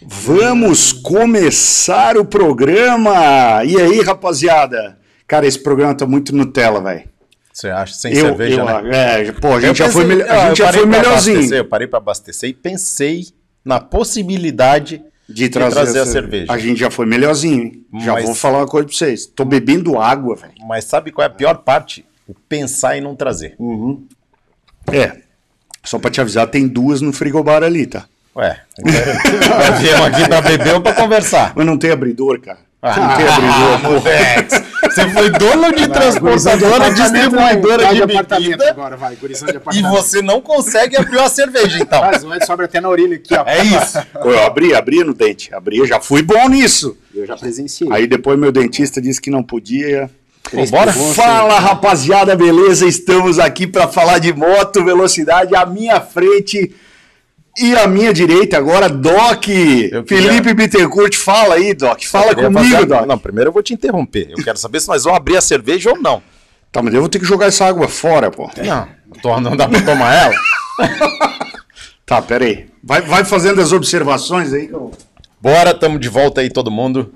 Vamos começar o programa! E aí, rapaziada? Cara, esse programa tá muito Nutella, velho. Você acha? Sem cerveja, eu, né? É, pô, a gente Eu já pensei- foi, a eu gente já parei foi pra melhorzinho abastecer, Eu parei para abastecer e pensei na possibilidade de trazer, trazer a essa- cerveja. A gente já foi melhorzinho, hein? Já Mas- vou falar uma coisa pra vocês. Tô bebendo água, velho. Mas sabe qual é a pior parte? O pensar em não trazer. É. Só pra te avisar, tem duas no frigobar ali, tá? Ué, nós viemos aqui pra beber ou pra conversar? Mas não tem abridor, cara. Ah, não tem abridor, pô. Moleque, Você foi dono de transportadora, distribuidora de bebida agora, vai, gurizão de e apartamento. você não consegue abrir uma cerveja, então. Faz, o Ed sobra até na orelha aqui, ó. É isso. Eu abri, abri no dente. Abri, eu já fui bom nisso. Eu já presenciei. Aí depois meu dentista disse que não podia. Pô, bora? Fala rapaziada, beleza? Estamos aqui para falar de moto, velocidade. À minha frente e à minha direita agora, Doc. Queria- Felipe Bittencourt, fala aí, Doc. Fala comigo, fazer- Doc. Não, primeiro eu vou te interromper. Eu quero saber se nós vamos abrir a cerveja ou não. Tá, mas eu vou ter que jogar essa água fora, pô. Não, tô- não dá pra tomar ela? Tá, pera aí. Vai, vai fazendo as observações aí. que eu- Bora, tamo de volta aí todo mundo.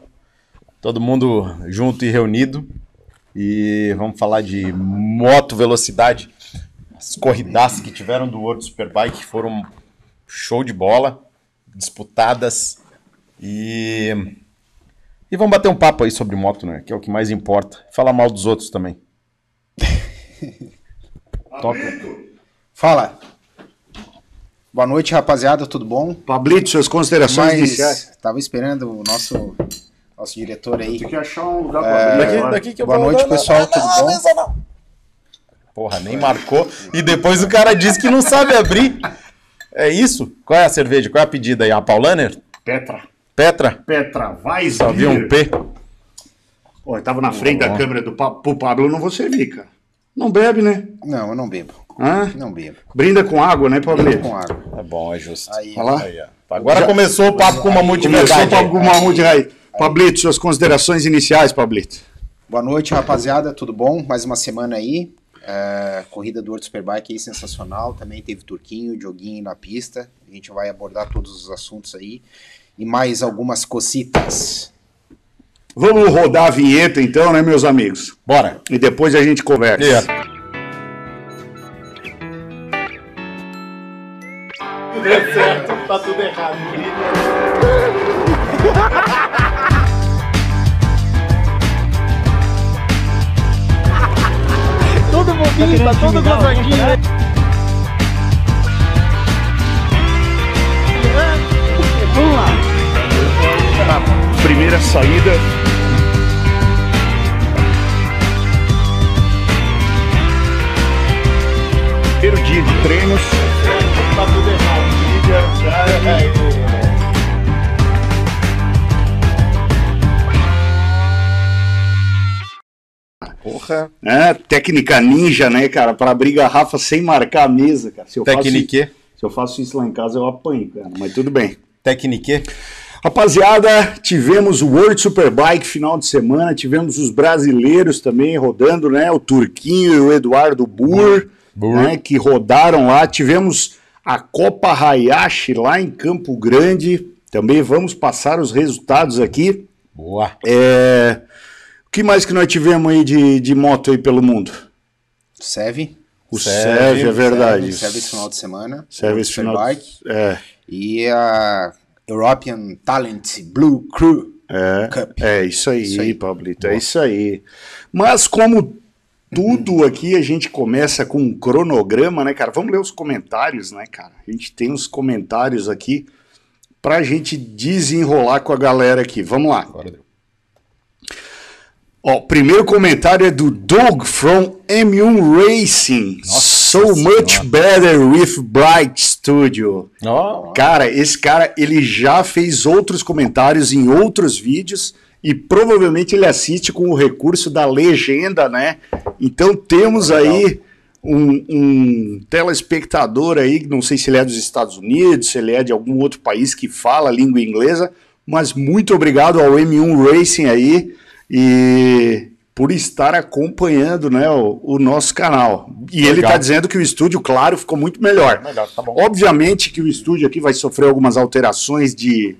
Todo mundo junto e reunido. E vamos falar de moto velocidade. As corridas que tiveram do World Superbike foram show de bola, disputadas. E e vamos bater um papo aí sobre moto, né? Que é o que mais importa. Falar mal dos outros também. Toca. Fala. Boa noite, rapaziada, tudo bom? Pablito, suas considerações iniciais. Tava esperando o nosso, nosso diretor aí. Tem que achar um lugar É, pra Daqui, daqui que eu Boa vou- noite, não, pessoal, não, tudo não, bom? não. Porra, nem marcou. E depois o cara disse que não sabe abrir. É isso? Qual é a cerveja? Qual é a pedida aí? A Paulaner? Petra. Petra? Petra, vai, Só vi um P. Pô, eu tava na frente da câmera do Pablo. Pro Pablo eu não vou servir, cara. Não bebe, né? Não, eu não bebo. Hã? Não bebo. Brinda com água, né, Pablito? Com água. É bom, é justo. Aí, Olha lá. Aí. Agora começou o papo com uma Começou multiverdade. para alguma Mamute Raiz. Pablito, suas considerações iniciais, Pablito. Boa noite, rapaziada, tudo bom? Mais uma semana aí. É, corrida do World Superbike aí sensacional. Também teve Turquinho, Dioguinho na pista. A gente vai abordar todos os assuntos aí. E mais algumas cocitas. Vamos rodar a vinheta então, né, meus amigos? Bora. E depois a gente conversa. É. Tudo é certo, tá tudo errado. bobinho, tá todo gozadinho, né? Vamos lá. Primeira saída. Porra. É, técnica ninja, né, cara? Para abrir garrafa sem marcar a mesa, cara. Se eu, faço, Tecnique. se eu faço isso lá em casa, eu apanho, cara. Mas tudo bem. Tecnique. Rapaziada, tivemos o World Superbike final de semana, tivemos os brasileiros também rodando, né? O Turquinho e o Eduardo Burr, Burr. né? Que rodaram lá. Tivemos a Copa Hayashi lá em Campo Grande. Também vamos passar os resultados aqui. Boa. É, que mais que nós tivemos aí de, de moto aí pelo mundo? Serve. O Serve, é verdade. Serve esse final de semana. World esse final Superbike. É, E a European Talent Blue Crew é, Cup. é isso aí, Isso aí. Pablito, é isso aí. Mas como tudo aqui a gente começa com um cronograma, né, cara? Vamos ler os comentários, né, cara? A gente tem uns comentários aqui pra gente desenrolar com a galera aqui. Vamos lá. Agora deu. Ó, o primeiro comentário é do Doug from M1 Racing. so much Senhora. better with Bright Studio. Ó, Cara, esse cara, ele já fez outros comentários em outros vídeos e provavelmente ele assiste com o recurso da legenda, né? Então temos aí um, um telespectador aí, não sei se ele é dos Estados Unidos, se ele é de algum outro país que fala a língua inglesa, mas muito obrigado ao M1 Racing aí e por estar acompanhando né, o, o nosso canal. E ele Legal. está dizendo que o estúdio, claro, ficou muito melhor. melhor, tá. Obviamente que o estúdio aqui vai sofrer algumas alterações de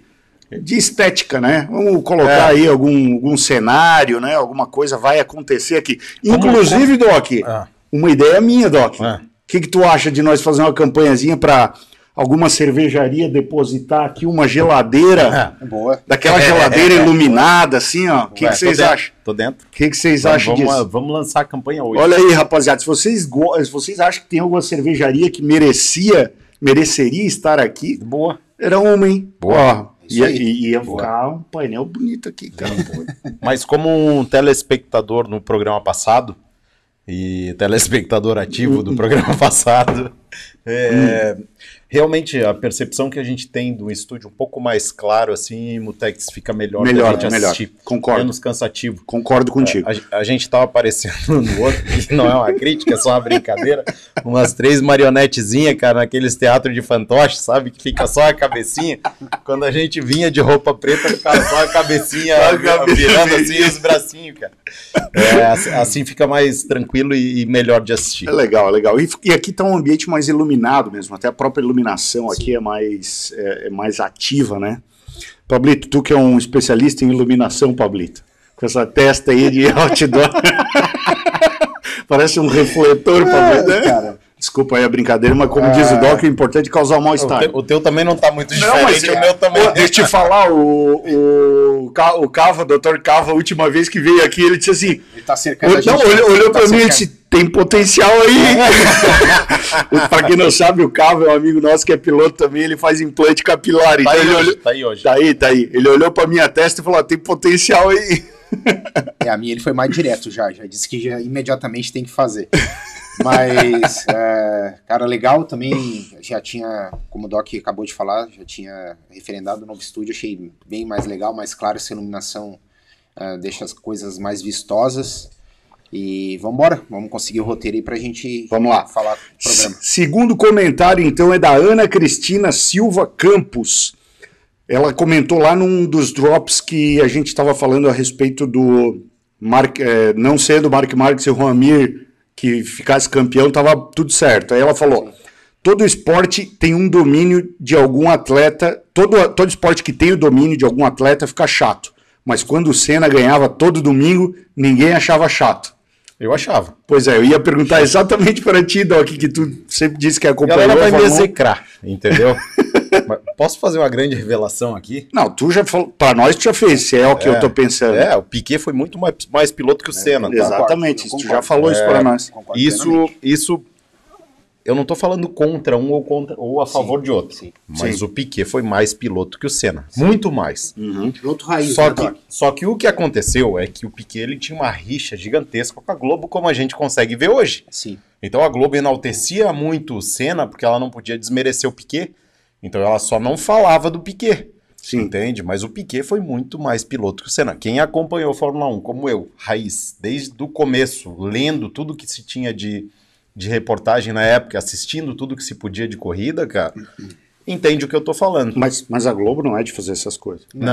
de estética, né? Vamos colocar É. aí algum, algum cenário, né? Alguma coisa vai acontecer aqui. Inclusive, Doc, Ah. uma ideia minha, Doc. O Ah. que, que tu acha de nós fazer uma campanhazinha para alguma cervejaria depositar aqui uma geladeira, Boa. daquela geladeira iluminada, assim, ó? O que, vocês dentro, acham? Tô dentro. O que, que vocês Vamos, acham vamos, disso? vamos lançar a campanha hoje. Olha aí, rapaziada, se vocês, se vocês acham que tem alguma cervejaria que merecia, mereceria estar aqui, Boa. era uma, hein? Boa. Ó, Isso ia, aí. ia Boa. ficar um painel bonito aqui, cara. Mas como um telespectador no programa passado, e telespectador ativo Hum. do programa passado, é, realmente a percepção que a gente tem do estúdio um pouco mais claro, assim, Mutex fica melhor, melhor, gente melhor. assistir. Concordo. Menos cansativo. Concordo contigo. A, a gente tava aparecendo no outro, que não é uma crítica, é só uma brincadeira. Umas três marionetezinhas, cara, naqueles teatros de fantoche, sabe? Que fica só a cabecinha. Quando a gente vinha de roupa preta, ficava só a cabecinha virando assim os bracinhos, cara. É, assim, fica mais tranquilo e, e melhor de assistir. É legal, é legal. E, e aqui tá um ambiente mais iluminado mesmo, até a própria iluminação aqui é mais, é, é mais ativa, né? Pablito, tu que é um especialista em iluminação, Pablito, com essa testa aí de outdoor. Parece um refletor, Pablito. né? cara. Desculpa aí a brincadeira, mas como diz o Doc, o importante é causar um O mal-estar. teu, o teu também não tá muito Não, mas diferente, o meu também. Pô, deixa eu te falar, o, o, Ca- o Cava, o doutor Cava, a última vez que veio aqui, ele disse assim: Ele tá cercando a Olhou, gente. não, olhou, olhou tá pra mim e cercando. disse: tem potencial aí. pra quem não sabe, o Cava é um amigo nosso que é piloto também, ele faz implante capilar. Tá Então aí, ele hoje, olhou. tá aí hoje. Tá aí, tá aí. Ele olhou pra minha testa e falou: tem potencial aí. É, a minha ele foi mais direto já, já disse que já imediatamente tem que fazer. Mas, é, cara, legal também, já tinha, como o Doc acabou de falar, já tinha referendado o novo estúdio, achei bem mais legal, mais claro, essa iluminação é, deixa as coisas mais vistosas. E vamos embora, vamos conseguir o roteiro aí pra gente Vamos lá. falar do programa. Segundo comentário, então, é da Ana Cristina Silva Campos. Ela comentou lá num dos drops que a gente estava falando a respeito do Mark, eh, não sendo Mark Marques e Juan Mir que ficasse campeão, estava tudo certo. Aí ela falou: todo esporte tem um domínio de algum atleta, todo, todo esporte que tem o domínio de algum atleta fica chato. Mas quando o Senna ganhava todo domingo, ninguém achava chato. Eu achava. Pois é, eu ia perguntar exatamente para ti, Doc, que tu sempre disse que acompanhou galera vai me Fórmula 1. execrar, entendeu? Posso fazer uma grande revelação aqui? Não, tu já falou, para nós tu já fez, se é o que eu tô pensando. É, o Piquet foi muito mais, mais piloto que o Senna, tá? Exatamente, eu tu concordo. já falou isso É, para nós. Concordo Isso, isso, eu não tô falando contra um ou, contra, ou a favor de outro. sim. Mas Sim. o Piquet foi mais piloto que o Senna. Muito mais. Piloto raiz, Só né, que, só que o que aconteceu é que o Piquet ele tinha uma rixa gigantesca com a Globo, como a gente consegue ver hoje. Sim. Então a Globo enaltecia muito o Senna, porque ela não podia desmerecer o Piquet. Então ela só não falava do Piquet. Sim. Entende? Mas o Piquet foi muito mais piloto que o Senna. Quem acompanhou a Fórmula 1, como eu, raiz, desde o começo, lendo tudo que se tinha de, de reportagem na época, assistindo tudo que se podia de corrida, cara, entende o que eu tô falando. Mas, mas a Globo não é de fazer essas coisas. Não,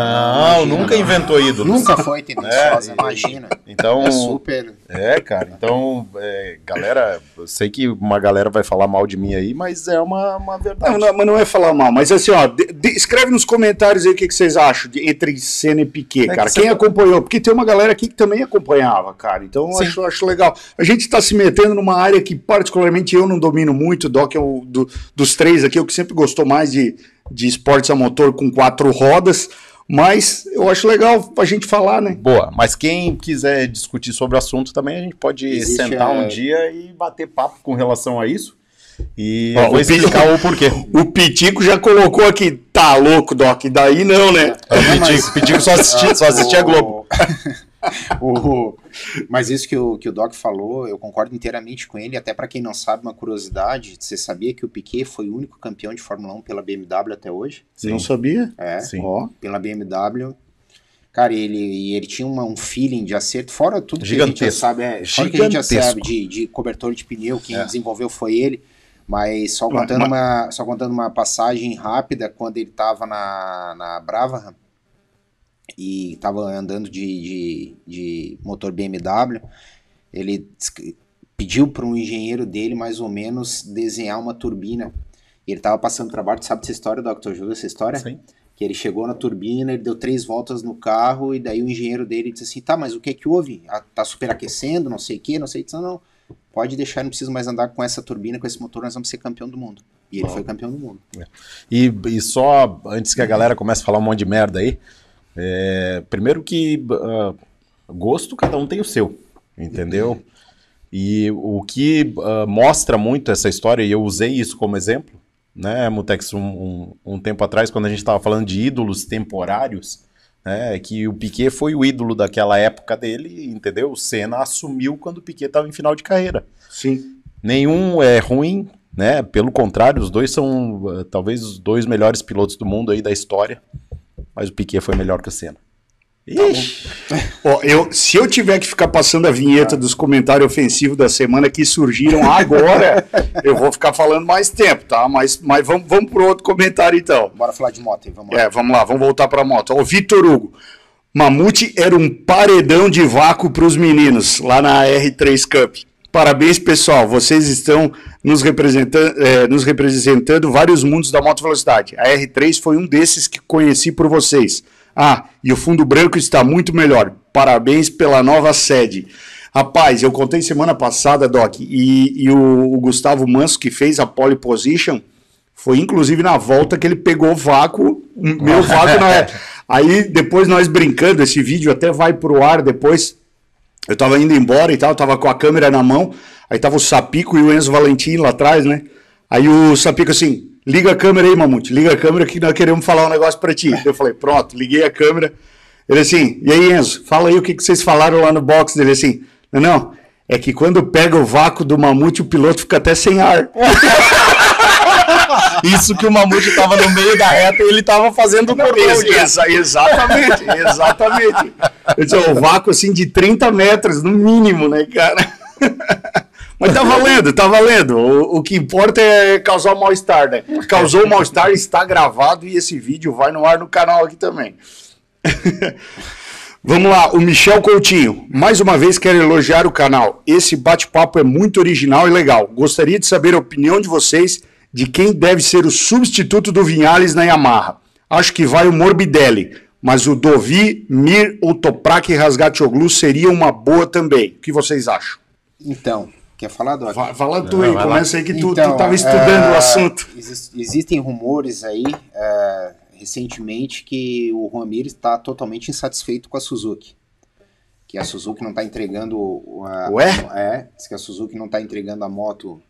imagina, nunca não. inventou ídolos. Nunca foi tendenciosa, É, imagina. Então, É super. é, cara. Então, é, galera, eu sei que uma galera vai falar mal de mim aí, mas é uma, uma verdade. Não, não, mas não é falar mal, mas assim, ó, de- de- escreve nos comentários aí o que, que vocês acham de, entre Senna e Piquet, É que cara. você Quem tá- acompanhou? Porque tem uma galera aqui que também acompanhava, cara. Então eu Sim. acho, acho legal. A gente está se metendo numa área que, particularmente, eu não domino muito, o Doc é o do- dos três aqui, o que sempre gostou mais de, de esportes a motor com quatro rodas. Mas eu acho legal a gente falar, né? Boa, mas quem quiser discutir sobre o assunto também, a gente pode Existe sentar a- um dia e bater papo com relação a isso. E Ó, vou o explicar o porquê. O Pitico já colocou aqui, tá louco, Doc, daí não, né? O Pitico, Pitico só assistia, só assistia a Globo. O- Mas isso que o, que o Doc falou, eu concordo inteiramente com ele. Até para quem não sabe, uma curiosidade: você sabia que o Piquet foi o único campeão de Fórmula 1 pela BMW até hoje? Sim. Não sabia? É, Sim. Ó. pela BMW. Cara, ele, e ele tinha uma- um feeling de acerto, fora tudo que a gente já Gigantesco. sabe, é, fora que a gente já Gigantesco. sabe de, de cobertor de pneu, quem É. desenvolveu foi ele. Mas só Mas- contando, mas- Uma, só contando uma passagem rápida, quando ele estava na, na Brabham e estava andando de, de, de motor BMW, ele pediu para um engenheiro dele mais ou menos desenhar uma turbina. E ele tava passando para baixo, sabe essa história Dr. Júlio, essa história? Sim. Que ele chegou na turbina, ele deu três voltas no carro, e daí o engenheiro dele disse assim, tá, mas o que que houve? Ah, Tá superaquecendo, não sei o que, não sei o que. Não, não, pode deixar, não precisa mais andar com essa turbina, com esse motor, nós vamos ser campeão do mundo. E ele foi campeão do mundo. E, e só antes que a galera comece a falar um monte de merda aí, é, primeiro que ah, gosto cada um tem o seu, entendeu? E o que ah, mostra muito essa história, e eu usei isso como exemplo, né, Mutex, um, um, um tempo atrás, quando a gente estava falando de ídolos temporários, né, que o Piquet foi o ídolo daquela época dele, entendeu? O Senna assumiu quando o Piquet estava em final de carreira. Sim. Nenhum é ruim, né? Pelo contrário, os dois são uh, talvez os dois melhores pilotos do mundo aí da história. Mas o Piquet foi melhor que o Senna. Ixi, Ó, eu, se eu tiver que ficar passando a vinheta dos comentários ofensivos da semana que surgiram agora, eu vou ficar falando mais tempo, tá? Mas, mas vamos, vamos pro outro comentário então. Bora falar de moto aí, vamos lá. É, vamos lá, vamos voltar pra moto. O Vitor Hugo. Mamute era um paredão de vácuo para os meninos lá na R3 Cup. Parabéns, pessoal. Vocês estão nos representando, eh, nos representando vários mundos da moto velocidade. A R3 foi um desses que conheci por vocês. Ah, e o fundo branco está muito melhor. Parabéns pela nova sede. Rapaz, eu contei semana passada, Doc, e, e o, o Gustavo Manso, que fez a pole position, foi inclusive na volta que ele pegou vácuo, meu vácuo na Aí depois nós brincando, esse vídeo até vai pro ar depois. Eu tava indo embora e tal, tava com a câmera na mão, aí tava o Sapico e o Enzo Valentim lá atrás, né? Aí o Sapico assim, liga a câmera aí, Mamute, liga a câmera que nós queremos falar um negócio pra ti. Eu falei, pronto, liguei a câmera. Ele assim, e aí Enzo, fala aí o que, que vocês falaram lá no box dele assim. Não, não, é que quando pega o vácuo do Mamute, o piloto fica até sem ar. Isso que o Mamute tava no meio da reta e ele tava fazendo o exa- exatamente, exatamente. Eu disse, o vácuo assim de 30 metros, no mínimo, né, cara? Mas tá valendo, tá valendo. O, o que importa é causar o mal-estar, né? Causou o mal-estar, está gravado e esse vídeo vai no ar no canal aqui também. Vamos lá, o Michel Coutinho. Mais uma vez quero elogiar o canal. Esse bate-papo é muito original e legal. Gostaria de saber a opinião de vocês de quem deve ser o substituto do Vinhales na Yamaha. Acho que vai o Morbidelli, mas o Dovi, Mir ou Toprak Rasgatoglu seria uma boa também. O que vocês acham? Então, quer falar, Doc? Fala tu aí, começa aí que tu, Então, tu tava estudando é, o assunto. exis- existem rumores aí, é, recentemente, que o Juan Mir está totalmente insatisfeito com a Suzuki. Que a Suzuki não está entregando. o- A, Ué? É, diz que a Suzuki não está entregando a moto,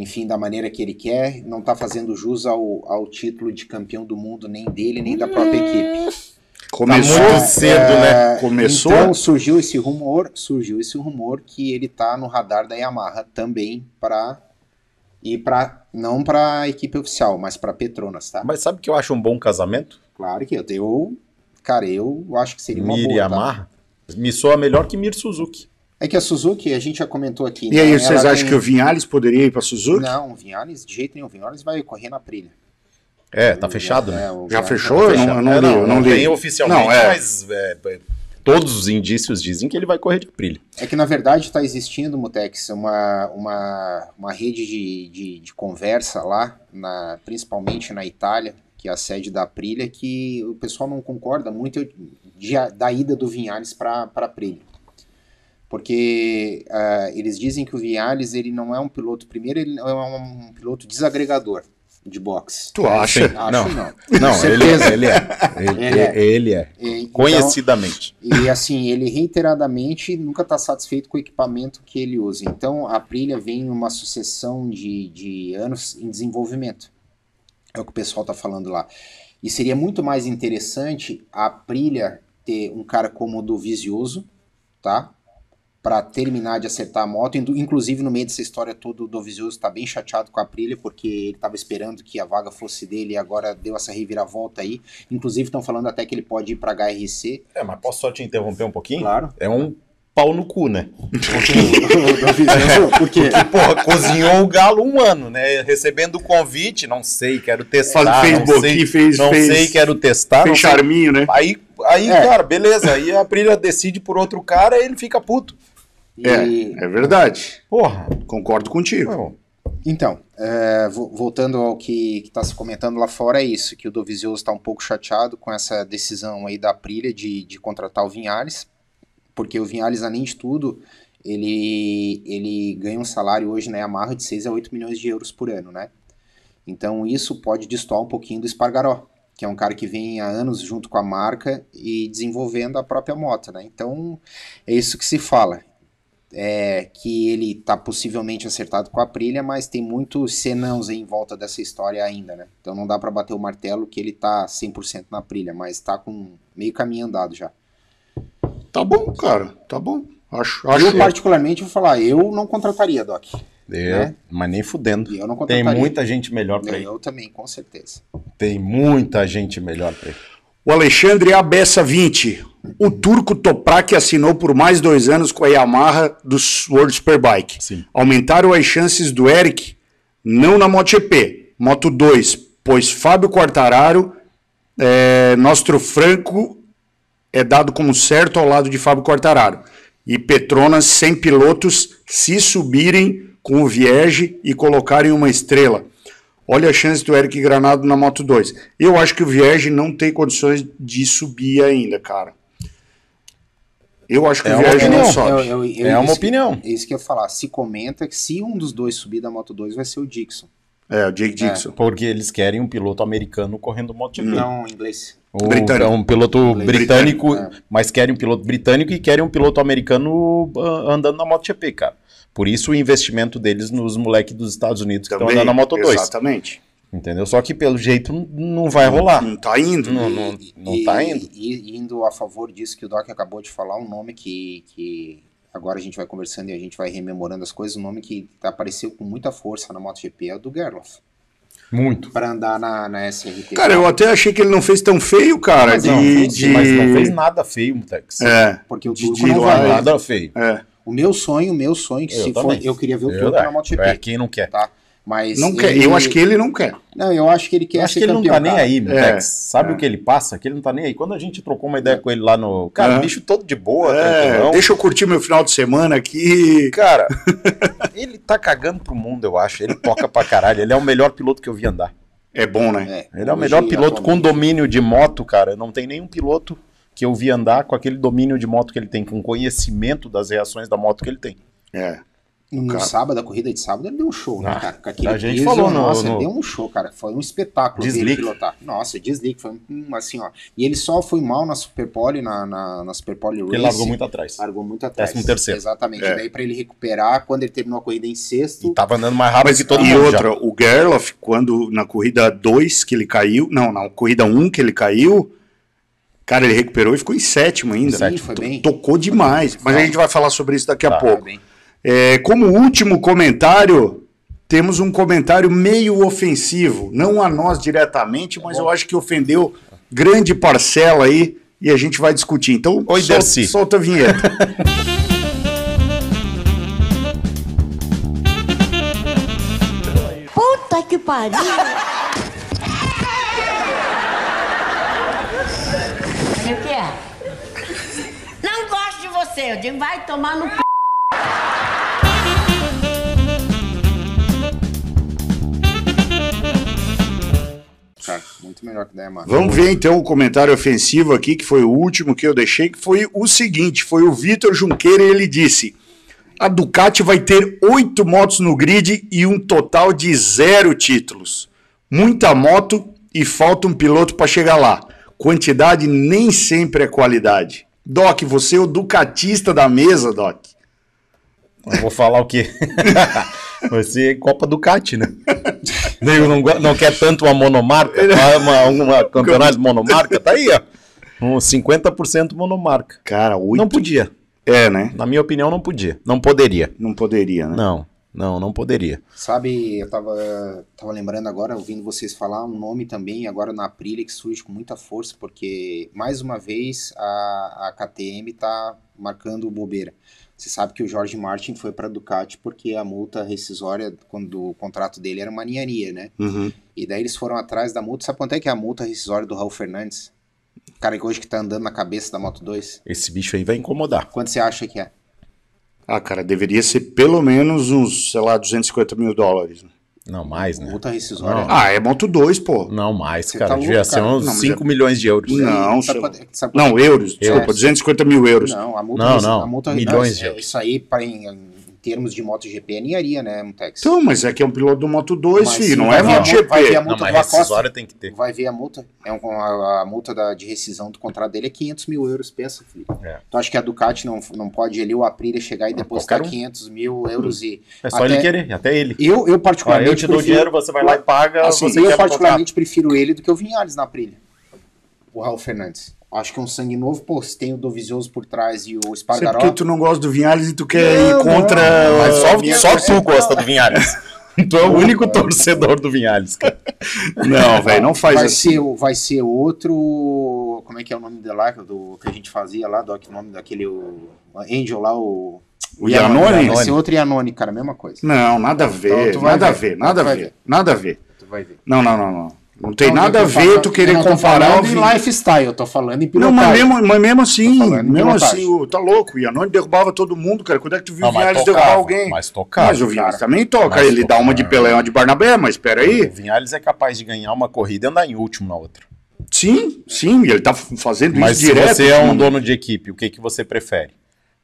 enfim, da maneira que ele quer, não está fazendo jus ao, ao título de campeão do mundo, nem dele, nem da própria equipe. Começou muito cedo, né? Começou. Então surgiu esse rumor, surgiu esse rumor que ele tá no radar da Yamaha também para ir para não para a equipe oficial, mas para Petronas, tá? Mas sabe que eu acho um bom casamento? Claro que eu, eu cara, eu acho que seria uma Mir boa. e tá? Yamaha. Me soa melhor que Mir Suzuki. É que a Suzuki, a gente já comentou aqui. E aí, né, vocês ela acham tem- que o Vinhales poderia ir para Suzuki? Não, o Vinhales, de jeito nenhum, o Vinhales vai correr na trilha. É, tá fechado, né? É, Já fechou? tá Eu não- fechado. eu não É, li, eu não li. tem oficialmente, Não, é. mas é, é, todos os indícios dizem que ele vai correr de Aprilia. É que na verdade está existindo, Mutex, uma, uma, uma rede de, de, de conversa lá, na, principalmente na Itália, que é a sede da Aprilia, que o pessoal não concorda muito de da ida do Vinhales para a Aprilia. Porque ah, eles dizem que o Vinhales ele não é um piloto, primeiro, ele é um, piloto desagregador de boxe. Tu acha? Acho Não. não. Não, ele, certeza. ele é. Ele, Ele é. ele é. E, então, Conhecidamente. E assim, ele reiteradamente nunca está satisfeito com o equipamento que ele usa. Então a Aprilia vem uma sucessão de, de anos em desenvolvimento. É o que o pessoal está falando lá. E seria muito mais interessante a Aprilia ter um cara como o do Vizioso, tá? Para terminar de acertar a moto. Inclusive, no meio dessa história toda, o Dovizioso está bem chateado com a Aprilia, porque ele estava esperando que a vaga fosse dele e agora deu essa reviravolta aí. Inclusive, estão falando até que ele pode ir para HRC. É, mas posso só te interromper um pouquinho? Claro. É um pau no cu, né? Por quê? Porque, porra, cozinhou o galo um ano, né? Recebendo o convite, não sei, quero testar. Faz- fez não boquinha, sei, fez- Não fez- sei, quero testar. Sei. charminho, né? Aí, aí É. cara, beleza. Aí a Aprilia decide por outro cara e ele fica puto. E- É, é verdade. Porra. Concordo contigo. Então, é, vo- voltando ao que está se comentando lá fora, é isso, que o Dovizioso está um pouco chateado com essa decisão aí da Aprilia de, de contratar o Vinhales, porque o Vinhales, além de tudo, ele, ele ganha um salário hoje na Yamaha de 6 a 8 milhões de euros por ano, né? Então isso pode destoar um pouquinho do Espargaró, que é um cara que vem há anos junto com a marca e desenvolvendo a própria moto, né? Então é isso que se fala é, que ele está possivelmente acertado com a Aprilia, mas tem muitos senãos aí em volta dessa história ainda, né? Então não dá para bater o martelo que ele tá 100% na Aprilia, mas está com meio caminho andado já. Tá bom, cara. Tá bom. Acho, acho Eu particularmente vou falar, eu não contrataria, Doc. Eu, Né? Mas nem fudendo. Eu não Tem muita gente melhor pra eu, ir. eu também, com certeza. Tem muita gente melhor pra ir. O Alexandre Abessa 20. O turco Toprak assinou por mais dois anos com a Yamaha do World Superbike. Sim. Aumentaram as chances do Eric, não na MotoGP, Moto 2, pois Fábio Quartararo, é, nosso Franco, é dado como certo ao lado de Fábio Quartararo. E Petronas sem pilotos se subirem com o Vierge e colocarem uma estrela. Olha a chance do Eric Granado na Moto 2. Eu acho que o Vierge não tem condições de subir ainda, cara. Eu acho que É o uma Vierge não opinião. sobe. Eu- eu- eu- É uma opinião. É isso que eu ia falar. Se comenta que se um dos dois subir da Moto 2 vai ser o Dixon. É, o Jake Dixon. Porque eles querem um piloto americano correndo MotoGP. Não, inglês. Um, Britânico. é um piloto Britânico, britânico, é. mas querem um piloto britânico e querem um piloto americano ah, andando na MotoGP, cara. Por isso o investimento deles nos moleques dos Estados Unidos que estão andando na Moto 2. Exatamente. Entendeu? Só que pelo jeito não- não vai rolar. Não tá indo. Não, não, não e, tá indo. E, indo a favor disso que o Doc acabou de falar, um nome que, que agora a gente vai conversando e a gente vai rememorando as coisas, um nome que apareceu com muita força na MotoGP é o do Gerloff. Muito. Para andar na, na SRT. Cara, eu até achei que ele não fez tão feio, cara. Mas de, não, fez de... Sim, mas não fez nada feio, Mutex. É, Porque o de- de não vai. e- Nada feio. é. O meu sonho, o meu sonho, que Eu se também. for, eu queria ver o é, na MotoGP. é, quem não quer? Tá? Mas Não quer. ele- Eu acho que ele não quer. Não, eu acho que ele quer acho ser que ele não campeão, tá nem cara. aí, Mutex. É, Sabe é. o que ele passa? Que ele não tá nem aí. Quando a gente trocou uma ideia com ele lá no. Cara, É. bicho todo de boa, É, deixa eu curtir meu final de semana aqui. Cara, ele tá cagando pro mundo, eu acho. Ele toca pra caralho. Ele é o melhor piloto que eu vi andar. É bom, né? É, Ele é o hoje, melhor piloto com domínio de moto, cara. Não tem nenhum piloto que eu vi andar com aquele domínio de moto que ele tem, com conhecimento das reações da moto que ele tem. É. No Cara. sábado, a corrida de sábado, ele deu um show, né, Ah, cara? Com aquele a gente diesel, falou no- nossa, no- ele deu um show, cara. Foi um espetáculo Deslique. pilotar. Nossa, deslique, foi um, assim, ó. E ele só foi mal na Superpole, na, na, na Superpole Race. Ele largou muito atrás. Largou muito atrás. Décimo terceiro. Exatamente. É. E daí pra ele recuperar, quando ele terminou a corrida em sexto, E tava andando mais rápido que todo e mundo. outra, já. o Gerloff, quando na corrida 2 que ele caiu, não, na corrida 1 um que ele caiu, cara, ele recuperou e ficou em sétimo ainda. Sim, foi bem. Tocou demais. Mas a gente vai falar sobre isso daqui a Tá. Pouco. bem. É, como último comentário, temos um comentário meio ofensivo. Não a nós diretamente, mas eu acho que ofendeu grande parcela aí e a gente vai discutir. Então, Oi, solta, Dercy. solta a vinheta. Puta que pariu! E o que é? Não gosto de você. Eu digo, vai tomar no c... Cara, muito melhor que o da Yamaha. Vamos ver então o comentário ofensivo aqui, que foi o último que eu deixei, que foi o seguinte: foi o Vitor Junqueira e ele disse: a Ducati vai ter oito motos no grid e um total de zero títulos. Muita moto e falta um piloto para chegar lá. Quantidade nem sempre é qualidade. Doc, você é o Ducatista da mesa, Doc. Eu vou falar o quê? Vai ser Copa Ducati, né? Nego não, não quer tanto uma monomarca, uma, uma, uma campeonato monomarca, tá aí, ó. Um 50% monomarca. Cara, oito. Não podia. É, né? Na minha opinião, não podia. Não poderia. Não poderia, né? Não, não, não poderia. Sabe, eu tava, tava lembrando agora, ouvindo vocês falar, um nome também agora na Aprilia que surge com muita força, porque mais uma vez a, a KTM tá marcando bobeira. Você sabe que o Jorge Martin foi para Ducati porque a multa rescisória, quando o contrato dele era uma ninharia, né? Uhum. E daí eles foram atrás da multa. Sabe quanto é que é a multa rescisória do Raul Fernandes? O cara que hoje que tá andando na cabeça da Moto 2. Esse bicho aí vai incomodar. Quanto você acha que é? Ah, cara, deveria ser pelo menos uns, sei lá, 250 mil dólares. né? Não, mais, né? Multa rescisória. Não. Ah, é Moto 2, pô. Não, mais, Você cara. tá Devia louco, ser cara. uns Não, mas 5 milhões de euros. Não, Sabe seu- quanto- sabe Não, euros, desculpa, Euros. 250 mil euros. Não, a multa, Não, não, a multa milhões de é, euros. Isso aí, pra, em, em termos de MotoGP, é ninharia, né, Mutex? Então, mas é que é um piloto do Moto 2, Mas filho, não é MotoGP. vai ver a Não, multa mas do Acosta. tem que ter. Vai ver a multa. É um, a, a multa da, de rescisão do contrato dele é 500 mil euros, pensa, filho. É. Tu acha que a Ducati não, não pode ali, o Aprilia, chegar e depositar um. 500 mil euros e... É só ele querer, até ele. Eu, eu particularmente eu te dou prefiro- dinheiro, você vai lá e paga, Assim, você eu particularmente prefiro ele do que o Vinhales na Aprilia. O Raul Fernandes. Acho que um sangue novo, pô, se tem o Dovizioso por trás e o Sei Espargaró... porque tu não gosta do Vinhales e tu quer Não, ir contra. não, Mas só, minha só torcida. tu gosta do Vinhales. tu é o único torcedor do Vinhales, cara. Não, velho, não faz vai assim. Ser, o- vai ser outro. Como é que é o nome de lá do, que a gente fazia lá? Do o nome daquele. O, Angel lá, o. O Iannone? Vai ser outro Iannone, cara, mesma coisa. Não, nada a ver, Então, tu vai nada a ver. ver, nada a ver, ver. nada a ver. Tu vai ver. Não, não, não, não. Não tem Não, nada eu a ver falando- tu querer eu não tô comparar falando em lifestyle, eu tô falando em Não, pilotagem. mas mesmo, mas mesmo assim, mesmo pilotagem. assim, tá louco. O Iannone derrubava todo mundo, cara. Quando é que tu viu Não, o mas Vinhales tocava, derrubar alguém? mas tocava, Mas o Vinhales cara. também toca. Mas ele dá uma de. Pelé, uma de Barnabé, mas espera O aí. Vinhales é capaz de ganhar uma corrida e andar em último na outra. Sim, sim, ele tá fazendo Mas isso se direto. você é um dono de equipe, o que, que você prefere?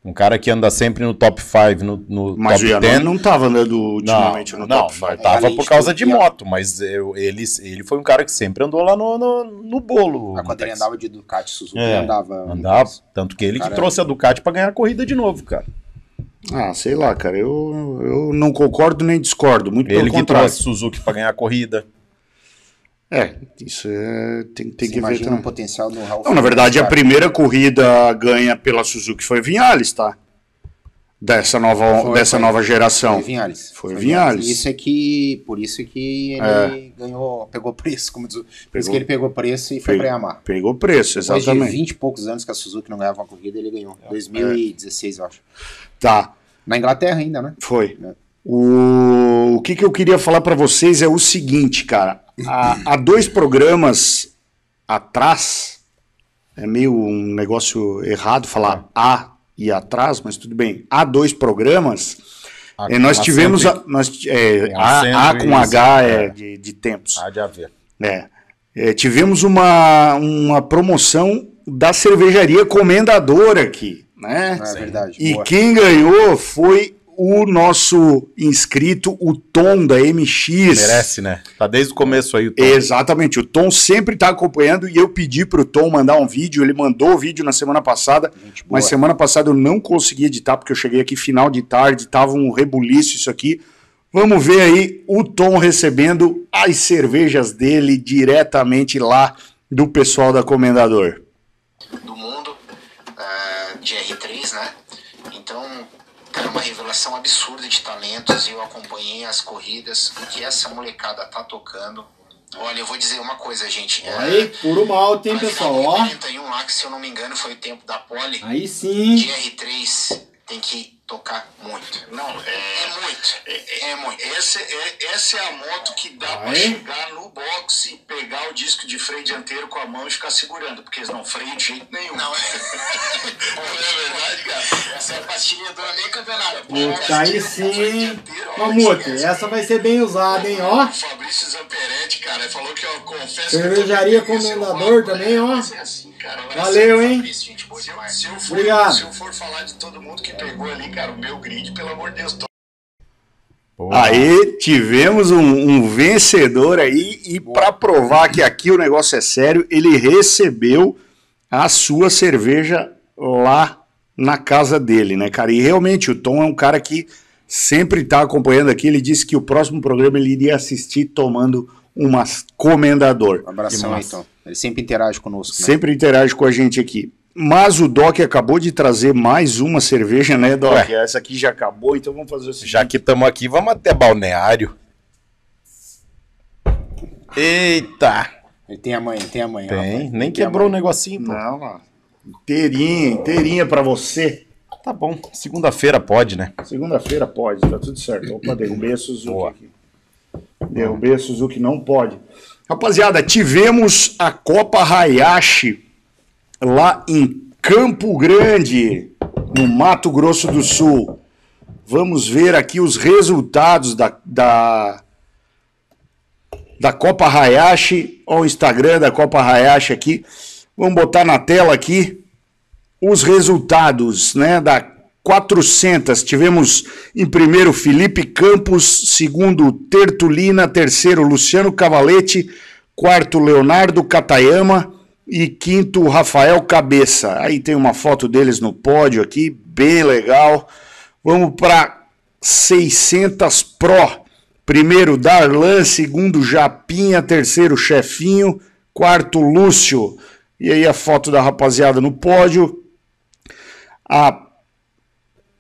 Um cara que anda sempre no top 5, no, no Mas o top Iannone 10. não tava andando Não, ultimamente no não, top 5. não tava por causa de a- moto, mas eu- ele, ele foi um cara que sempre andou lá no, no, no bolo. Mas quando ele andava de Ducati Suzuki, É, ele andava. Andava, tanto que ele que Cara, trouxe a Ducati pra ganhar a corrida de novo, cara. Ah, sei lá, cara. Eu, eu não concordo nem discordo. Muito Ele pelo que contrário. trouxe Suzuki pra ganhar a corrida. É, isso é, tem, tem Você que ver imagina o também. potencial do Raul Não, na verdade, a primeira corrida ganha pela Suzuki foi Vinhales, tá? Dessa nova, Foi, dessa foi. nova geração. Foi Vinhales. Foi Vinhales. Isso é que, por isso que ele ganhou, pegou preço, como diz, o- por isso Pegou. que ele pegou preço e foi Pegou. pra Yamaha. Pegou preço, Depois de exatamente. 20 e poucos anos que a Suzuki não ganhava uma corrida, ele ganhou. É. 2016, eu acho. Tá, Na Inglaterra ainda, né? foi. É. O, o que, que eu queria falar pra vocês é o seguinte, cara. Há, há dois programas atrás, é meio um negócio errado falar a e atrás, mas tudo bem. Há dois programas. A- é, nós tivemos. A, nós, é, a, a com H é, é. De, de tempos. Há de haver. É. É, tivemos uma, uma promoção da cervejaria Comendador aqui, né? É verdade. E Boa. quem ganhou foi o nosso inscrito, o Tom da MX. Merece, né? Tá desde o começo aí o Tom. Exatamente, o Tom sempre está acompanhando e eu pedi para o Tom mandar um vídeo, ele mandou o vídeo na semana passada, Gente mas semana passada eu não consegui editar porque eu cheguei aqui final de tarde, tava um rebuliço isso aqui. Vamos ver aí o Tom recebendo as cervejas dele diretamente lá do pessoal da Comendador. do mundo ah, de R3, né? Uma revelação absurda de talentos. Eu acompanhei as corridas, o que essa molecada tá tocando. Olha, eu vou dizer uma coisa, gente. Aí, puro malte, hein, pra pessoal? Ó, de 41 lá, que se eu não me engano foi o tempo da pole, aí sim. de R3 tem que tocar muito. Não, é, É muito. é, É muito. essa, é, essa é a moto que dá pra Aí. chegar no box e pegar o disco de freio dianteiro com a mão e ficar segurando, porque eles não freiam de jeito nenhum. Não, é. Não é verdade, cara? Essa é a pastilha do nem campeonato. Puta, aí sim. Mamute, essa vai ser bem usada, hein, ó. O Fabrício Zamperetti, cara, falou que eu confesso Cervejaria que Comendador também, ó. Mas é assim, cara. Valeu, hein? Fabrício, gente boa Se eu, demais. se eu for, Obrigado. se eu for falar de todo mundo que pegou ali, cara, o meu grid, pelo amor de Deus, Porra. Aí tivemos um, um vencedor aí e para provar que aqui o negócio é sério, ele recebeu a sua cerveja lá na casa dele, né, cara? E realmente o Tom é um cara que sempre tá acompanhando aqui. Ele disse que o próximo programa ele iria assistir tomando umas comendador. Um abração aí, então. Ele sempre interage conosco. Né? Sempre interage com a gente aqui. Mas o Doc acabou de trazer mais uma cerveja, né, Doc? Ué. Essa aqui já acabou, então vamos fazer o seguinte. Já que estamos aqui, vamos até balneário. Eita! Ele tem a mãe, ele tem a mãe. Tem, rapaz. nem tem quebrou o negocinho, pô. Não, ó. Inteirinha, inteirinha pra você. Tá bom, segunda-feira pode, né? Segunda-feira pode, tá tudo certo. Opa, derrubei a Suzuki Boa. aqui. Derrubei a Suzuki, não pode. Rapaziada, tivemos a Copa Hayashi lá em Campo Grande, no Mato Grosso do Sul. Vamos ver aqui os resultados da, da, da Copa Hayashi. Olha o Instagram da Copa Hayashi aqui. Vamos botar na tela aqui os resultados né, da 400. Tivemos em primeiro Felipe Campos, segundo Tertulina, terceiro Luciano Cavalete, quarto Leonardo Catayama e quinto Rafael Cabeça. Aí tem uma foto deles no pódio aqui, bem legal. Vamos para 600 Pro. Primeiro Darlan, segundo Japinha, terceiro Chefinho, quarto Lúcio. E aí a foto da rapaziada no pódio. A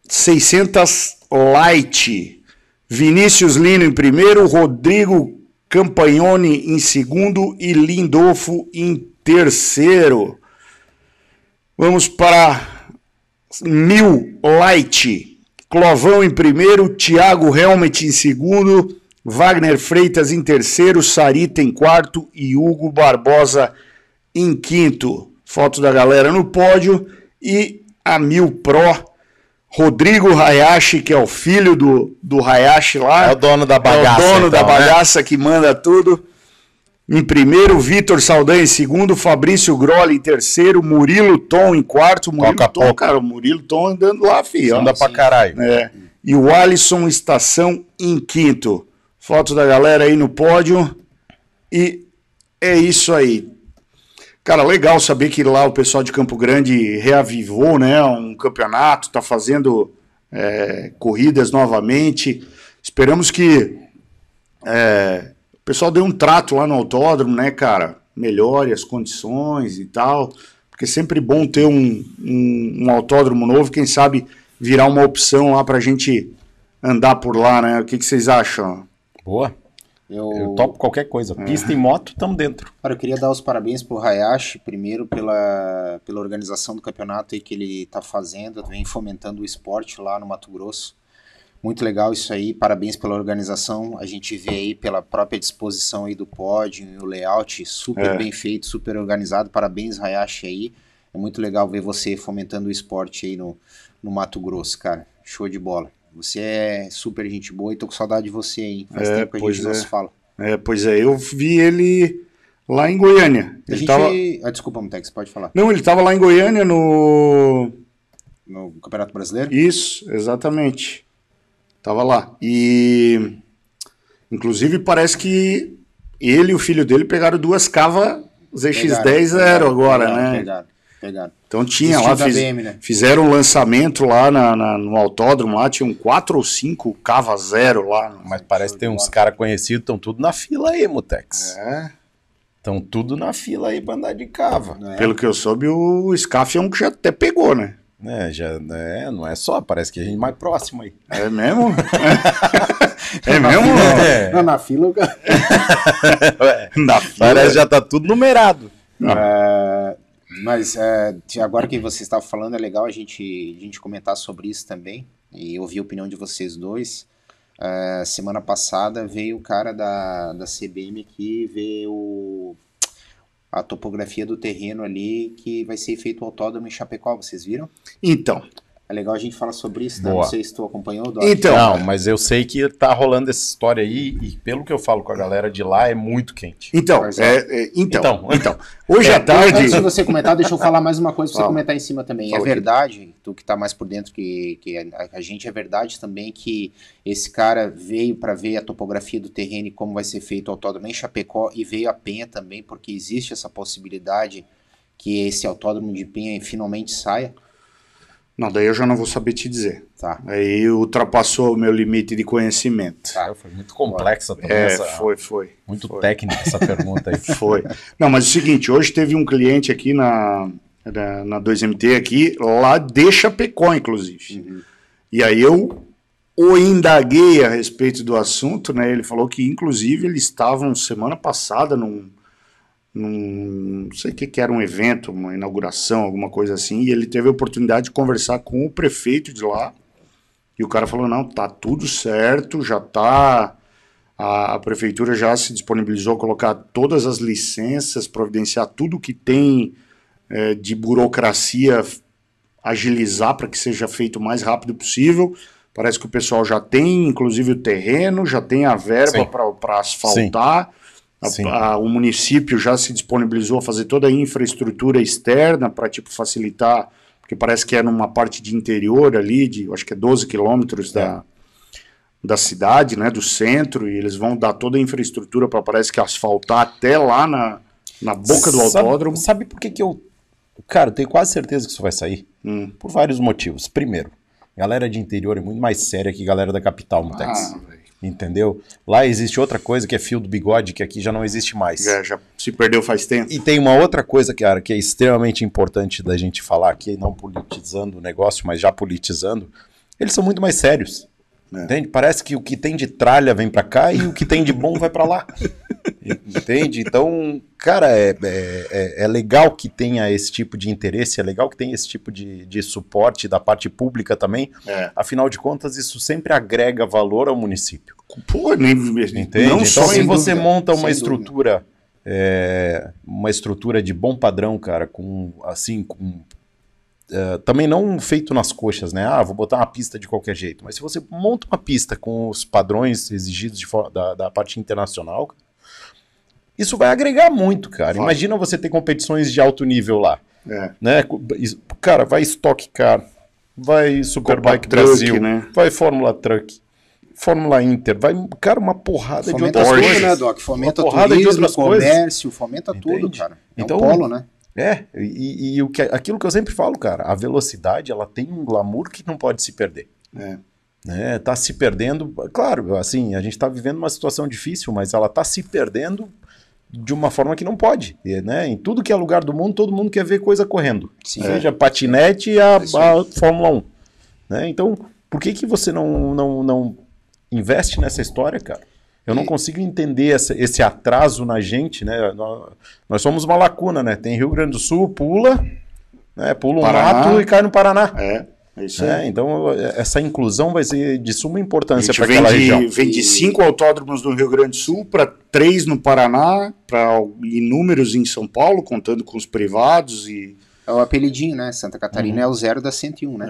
600 Light. Vinícius Lino em primeiro, Rodrigo Campagnoni em segundo e Lindolfo em terceiro. Vamos para Mil Light. Clovão em primeiro, Thiago Helmet em segundo, Wagner Freitas em terceiro, Sarita em quarto e Hugo Barbosa em quinto. Foto da galera no pódio e a Mil Pro, Rodrigo Hayashi, que é o filho do, do Hayashi lá. É o dono da bagaça. É o dono então, da né? bagaça que manda tudo. Em primeiro, Vitor Saldanha em segundo, Fabrício Groli em terceiro, Murilo Tom em quarto. Murilo Toca Tom, pouco. cara, o Murilo Tom andando lá, filho. Anda pra caralho. É. E o Alisson Estação em quinto. Foto da galera aí no pódio. E é isso aí. Cara, legal saber que lá o pessoal de Campo Grande reavivou, né? Um campeonato, tá fazendo é, corridas novamente. Esperamos que é, pessoal dê um trato lá no autódromo, né, cara? Melhore as condições e tal. Porque é sempre bom ter um, um, um autódromo novo, quem sabe virar uma opção lá pra gente andar por lá, né? O que, que vocês acham? Boa. Eu, Eu topo qualquer coisa. É. Pista e moto, tamo dentro. Cara, eu queria dar os parabéns pro Hayashi, primeiro pela, pela organização do campeonato aí que ele tá fazendo, vem fomentando o esporte lá no Mato Grosso. Muito legal isso aí, parabéns pela organização. A gente vê aí pela própria disposição aí do pódio e o layout super É. bem feito, super organizado. Parabéns, Hayashi aí. É muito legal ver você fomentando o esporte aí no, no Mato Grosso, cara. Show de bola. Você é super gente boa e tô com saudade de você aí. Faz É, tempo que a gente não é. se fala. É, pois é, eu vi ele lá em Goiânia. A Ele gente... tava... Ah, desculpa, Mutex, pode falar. Não, ele tava lá em Goiânia no. No Campeonato Brasileiro? Isso, exatamente. Tava lá. E. Inclusive, parece que ele e o filho dele pegaram duas Cava ZX10 Zero agora, pegaram, né? Pegaram, pegaram. Então tinha lá, fiz- BM, né? fizeram um lançamento lá na, na- no autódromo, lá tinham quatro ou cinco Cava Zero lá. Mas parece que tem uns caras conhecidos, estão tudo na fila aí, Mutex. É, Estão tudo na fila aí pra andar de cava. É. pelo que eu soube, o Scaff é um que já até pegou, né? É, já, é, não é só, parece que a gente é mais próximo aí. É mesmo? é mesmo? É. Não, na fila. eu- Na fila. Parece já tá tudo numerado. É, mas é, agora que você estava falando, é legal a gente, a gente comentar sobre isso também. E ouvir a opinião de vocês dois. É, semana passada veio o cara da, da CBM aqui ver o, a topografia do terreno ali que vai ser feito o autódromo em Chapecó. Vocês viram? Então, É legal a gente falar sobre isso, né? Boa. Não sei se tu acompanhou, Doc. então. Não, mas eu sei que tá rolando essa história aí e pelo que eu falo com a galera de lá é muito quente. Então, é, é. é, então, Então. então, hoje à Antes tarde, de você comentar, deixa eu falar mais uma coisa pra você comentar em cima também. Fala é aqui. verdade, tu que tá mais por dentro que, que a, a gente, é verdade também que esse cara veio para ver a topografia do terreno e como vai ser feito o autódromo em Chapecó e veio a Penha também, porque existe essa possibilidade que esse autódromo de Penha finalmente saia. Não, daí eu já não vou saber te dizer. Tá. Aí ultrapassou o meu limite de conhecimento. Tá. Foi muito complexa também É, essa. foi, foi. Muito foi. técnica essa pergunta aí. Foi. Não, mas é o seguinte, hoje teve um cliente aqui na, na, na 2MT aqui, lá de Chapecó, inclusive. Uhum. E aí eu o indaguei a respeito do assunto, né? Ele falou que, inclusive, eles estavam semana passada num, num não sei o que, que era um evento, uma inauguração, alguma coisa assim, e ele teve a oportunidade de conversar com o prefeito de lá. E o cara falou: não, tá tudo certo, já tá. A, a prefeitura já se disponibilizou a colocar todas as licenças, providenciar tudo que tem eh, de burocracia, agilizar para que seja feito o mais rápido possível, Parece que o pessoal já tem, inclusive, o terreno, já tem a verba para asfaltar. Sim. A- o município já se disponibilizou a fazer toda a infraestrutura externa para tipo, facilitar, porque parece que é numa parte de interior ali, de acho que é 12 quilômetros da, da cidade, né, do centro, e eles vão dar toda a infraestrutura para parece que asfaltar até lá na, na boca do Sabe- autódromo. Sabe por que que eu... Cara, eu tenho quase certeza que isso vai sair. Hum. Por vários motivos. Primeiro, galera de interior é muito mais séria que galera da capital, Mutex. Ah. Entendeu? Lá existe outra coisa que é fio do bigode, que aqui já não existe mais. já, já se perdeu faz tempo. E tem uma outra coisa, cara, que é extremamente importante da gente falar aqui, não politizando o negócio, mas já politizando. Eles são muito mais sérios. É. Entende? Parece que o que tem de tralha vem pra cá e o que tem de bom vai pra lá. Entende? Então, cara, é, é, é- é legal que tenha esse tipo de interesse, é legal que tenha esse tipo de, de suporte da parte pública também. É. Afinal de contas, isso sempre agrega valor ao município. Pô, nem, Entende? não então, só se você dúvida, monta uma estrutura, é, uma estrutura de bom padrão, cara, com assim, com é, também não feito nas coxas, né? Ah, vou botar uma pista de qualquer jeito. Mas se você monta uma pista com os padrões exigidos da, da parte internacional, isso vai agregar muito, cara. Vai. Imagina você ter competições de alto nível lá, É. né? Cara, vai Stock Car, vai Superbike Brasil, né? vai Fórmula Truck, Fórmula Inter, vai, cara, uma porrada de Fomenta outras tudo, coisas. né, Doc? Fomenta Uma porrada de turismo, outras coisas. comércio, fomenta tudo, Entende? cara. É Então- um polo, né? É, e, e o que, aquilo que eu sempre falo, cara, a velocidade ela tem um glamour que não pode se perder. É. Né? Tá se perdendo, claro, assim, a gente tá vivendo uma situação difícil, mas ela tá se perdendo de uma forma que não pode. E, né? Em tudo que é lugar do mundo, todo mundo quer ver coisa correndo. Sim. Seja patinete e a, a Fórmula 1. Né? Então, por que, que você não, não, não investe nessa história, cara? Eu não consigo entender essa- esse atraso na gente, né? Nós, nós somos uma lacuna, né? Tem Rio Grande do Sul, pula, né? pula um Paraná. mato e cai no Paraná. É, é isso É, aí. então, essa inclusão vai ser de suma A importância para aquela de, região. vem de cinco autódromos no Rio Grande do Sul para três no Paraná, para inúmeros em São Paulo, contando com os privados e É o apelidinho, né? Santa Catarina Uhum. é o zero da 101, né?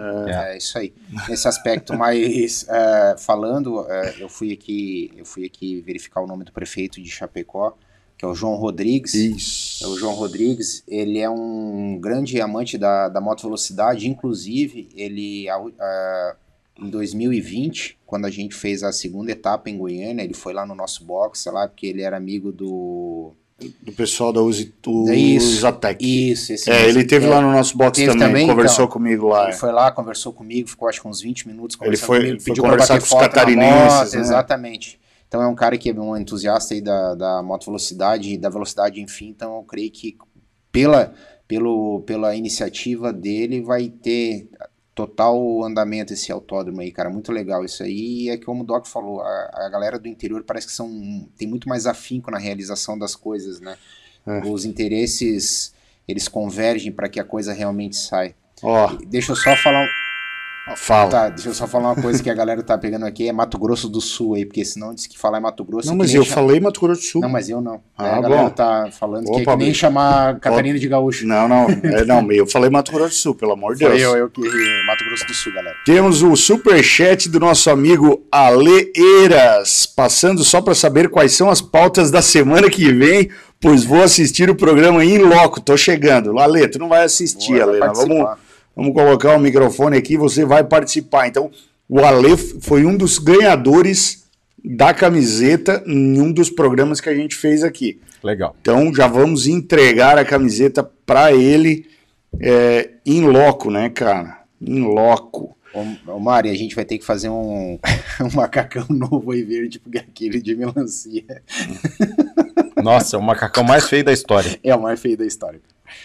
É, isso aí. Nesse aspecto, mas é, falando, é, eu fui aqui, eu fui aqui verificar o nome do prefeito de Chapecó, que é o João Rodrigues. isso. É o João Rodrigues, ele é um grande amante da, da moto velocidade, inclusive ele a- em 2020, quando a gente fez a segunda etapa em Goiânia, ele foi lá no nosso box, sei lá, porque ele era amigo do Do pessoal da Uzi, do É isso, Usatec. isso, esse É, ele teve É, lá no nosso box também, também, conversou então. comigo lá. Ele foi lá, conversou comigo, ficou acho que uns 20 minutos conversando foi- comigo, ele foi pediu pra conversar bater com os catarinenses, moto, né? Exatamente. Então é um cara que é um entusiasta aí da, da moto velocidade e da velocidade, enfim. Então eu creio que pela, pelo, pela iniciativa dele vai ter total andamento esse autódromo aí, cara. Muito legal isso aí. E é como o Doc falou, a, a galera do interior parece que são tem muito mais afinco na realização das coisas, né? É. Os interesses eles convergem para que a coisa realmente saia. Ó, Deixa eu só falar um- fala. Tá, deixa eu só falar uma coisa que a galera tá pegando aqui, é Mato Grosso do Sul aí, porque senão diz que falar é Mato Grosso. Não, mas eu falei Mato Grosso do Sul. Não, mas eu não. Ah, É, a galera bom. tá falando que é Opa, que nem chamar Catarina de Gaúcho. Não, não, é, não, eu falei Mato Grosso do Sul, pelo amor de Foi Deus. eu, eu que Mato Grosso do Sul, galera. Temos o superchat do nosso amigo Ale Eiras, passando só para saber quais são as pautas da semana que vem, pois vou assistir o programa em loco, tô chegando. Ale, tu não vai assistir, Boa, Ale, vamos. Vamos colocar o microfone aqui, você vai participar. Então, o Ale foi um dos ganhadores da camiseta em um dos programas que a gente fez aqui. Legal. Então já vamos entregar a camiseta para ele é, em loco, né, cara? Em loco. Ô, ô Mari, a gente vai ter que fazer um, um macacão novo aí verde, porque aquele de melancia Nossa, é o macacão mais feio da história. é o mais feio da história.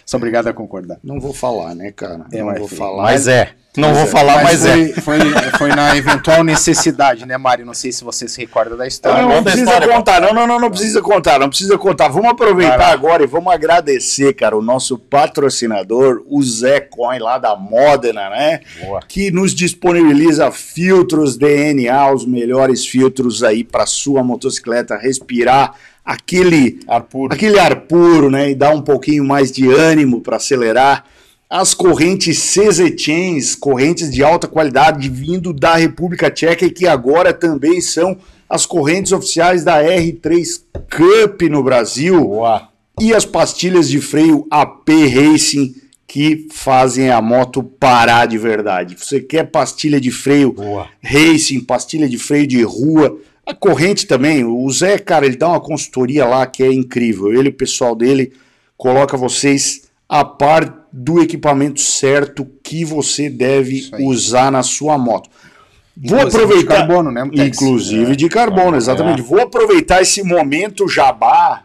Sou obrigado a concordar. Não vou falar, né, cara? É, não mas vou filho, falar. Mas é. Não Mas vou é. falar, mas, é. foi, foi, foi na eventual necessidade, né, Mari? Não sei se você se recorda da Não, história. não, a precisa história, contar, não, não, não, não precisa contar, não precisa contar. Vamos aproveitar agora e vamos agradecer, cara, o nosso patrocinador, o Zé Coin lá da Modena, né? Boa. Que nos disponibiliza filtros DNA, os melhores filtros aí para sua motocicleta respirar aquele Ar puro. aquele ar puro, né? E dar um pouquinho mais de ânimo para acelerar. As correntes CZ Chains, correntes de alta qualidade vindo da República Tcheca e que agora também são as correntes oficiais da R3 Cup no Brasil. Boa. E as pastilhas de freio AP Racing que fazem a moto parar de verdade. Você quer pastilha de freio Boa. racing, pastilha de freio de rua, a corrente também. O Zé, cara, ele dá uma consultoria lá que é incrível. Ele o pessoal dele coloca vocês a par do equipamento certo que você deve usar na sua moto. Vou Inclusive de aproveitar. carbono, né, Mutex? Inclusive É. de carbono, exatamente. Vou aproveitar esse momento jabá,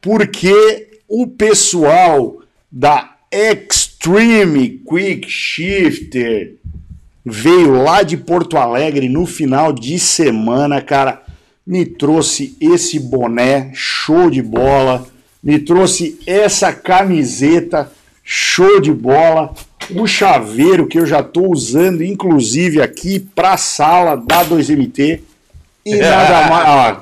porque o pessoal da Extreme Quick Shifter veio lá de Porto Alegre no final de semana, cara. Me trouxe esse boné, show de bola. Me trouxe essa camiseta, show de bola. O chaveiro que eu já estou usando, inclusive aqui para a sala da 2MT. E nada mais.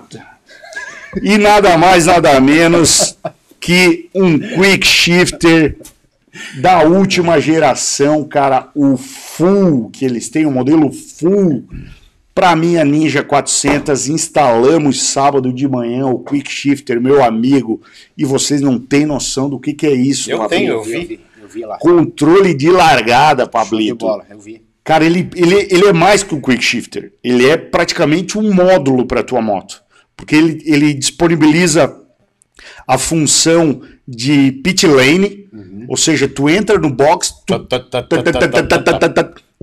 e nada mais, nada menos que um quick shifter da última geração, cara, o Full, que eles têm, o modelo Full. Para minha Ninja 400, instalamos sábado de manhã o Quick Shifter, meu amigo, e vocês não têm noção do que, que é isso, Eu Pablito. tenho, eu vi, eu vi lá. Controle de largada, Show de Pablito. bola, eu vi. Cara, ele, ele, ele é mais que um quick shifter. Ele é praticamente um módulo para tua moto. Porque ele, ele disponibiliza a função de pit lane, ou seja, tu entra no box, tu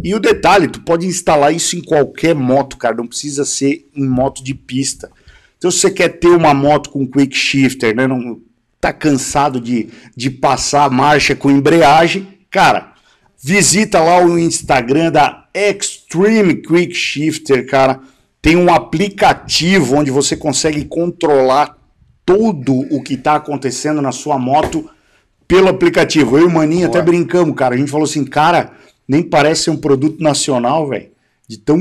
E o detalhe, tu pode instalar isso em qualquer moto, cara, não precisa ser em moto de pista. Então, se você quer ter uma moto com quick shifter, né, não tá cansado de, de passar marcha com embreagem, cara, visita lá o Instagram da Extreme Quick Shifter, cara. Tem um aplicativo onde você consegue controlar tudo o que está acontecendo na sua moto pelo aplicativo. Eu e o Maninho até brincamos, cara. A gente falou assim, cara, nem parece ser um produto nacional, velho. De tão,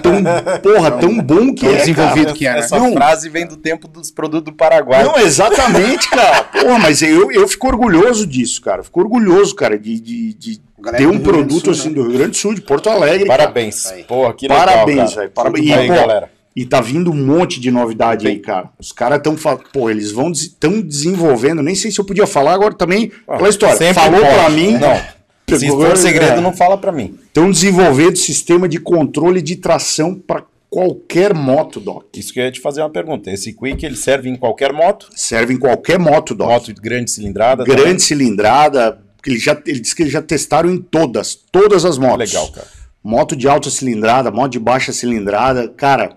tão, porra, tão bom que tão é, desenvolvido cara. que é, né? Essa Não. frase vem do tempo dos produtos do Paraguai. Não, exatamente, cara. Porra, mas eu, eu fico orgulhoso disso, cara. Fico orgulhoso, cara, de, de, de ter um produto Sul, assim né? do Rio Grande do Sul, de Porto Alegre. cara. Parabéns. Aí. Porra, que legal, Parabéns, cara. velho. Parabéns. Aí, E, pô, galera. E tá vindo um monte de novidade aí, cara. Os caras estão pô, eles vão estão desenvolvendo, nem sei se eu podia falar agora também aquela história. Sempre Falou pode. pra mim. Não. Se for segredo, é. não fala pra mim. Estão desenvolvendo sistema de controle de tração para qualquer moto, Doc. Isso que eu ia te fazer uma pergunta. Esse Quick, ele serve em qualquer moto? Serve em qualquer moto, Doc. Moto de grande cilindrada? Grande cilindrada. Ele, já, ele disse que eles já testaram em todas, todas as também? motos. Legal, cara. Moto de alta cilindrada, moto de baixa cilindrada. Cara,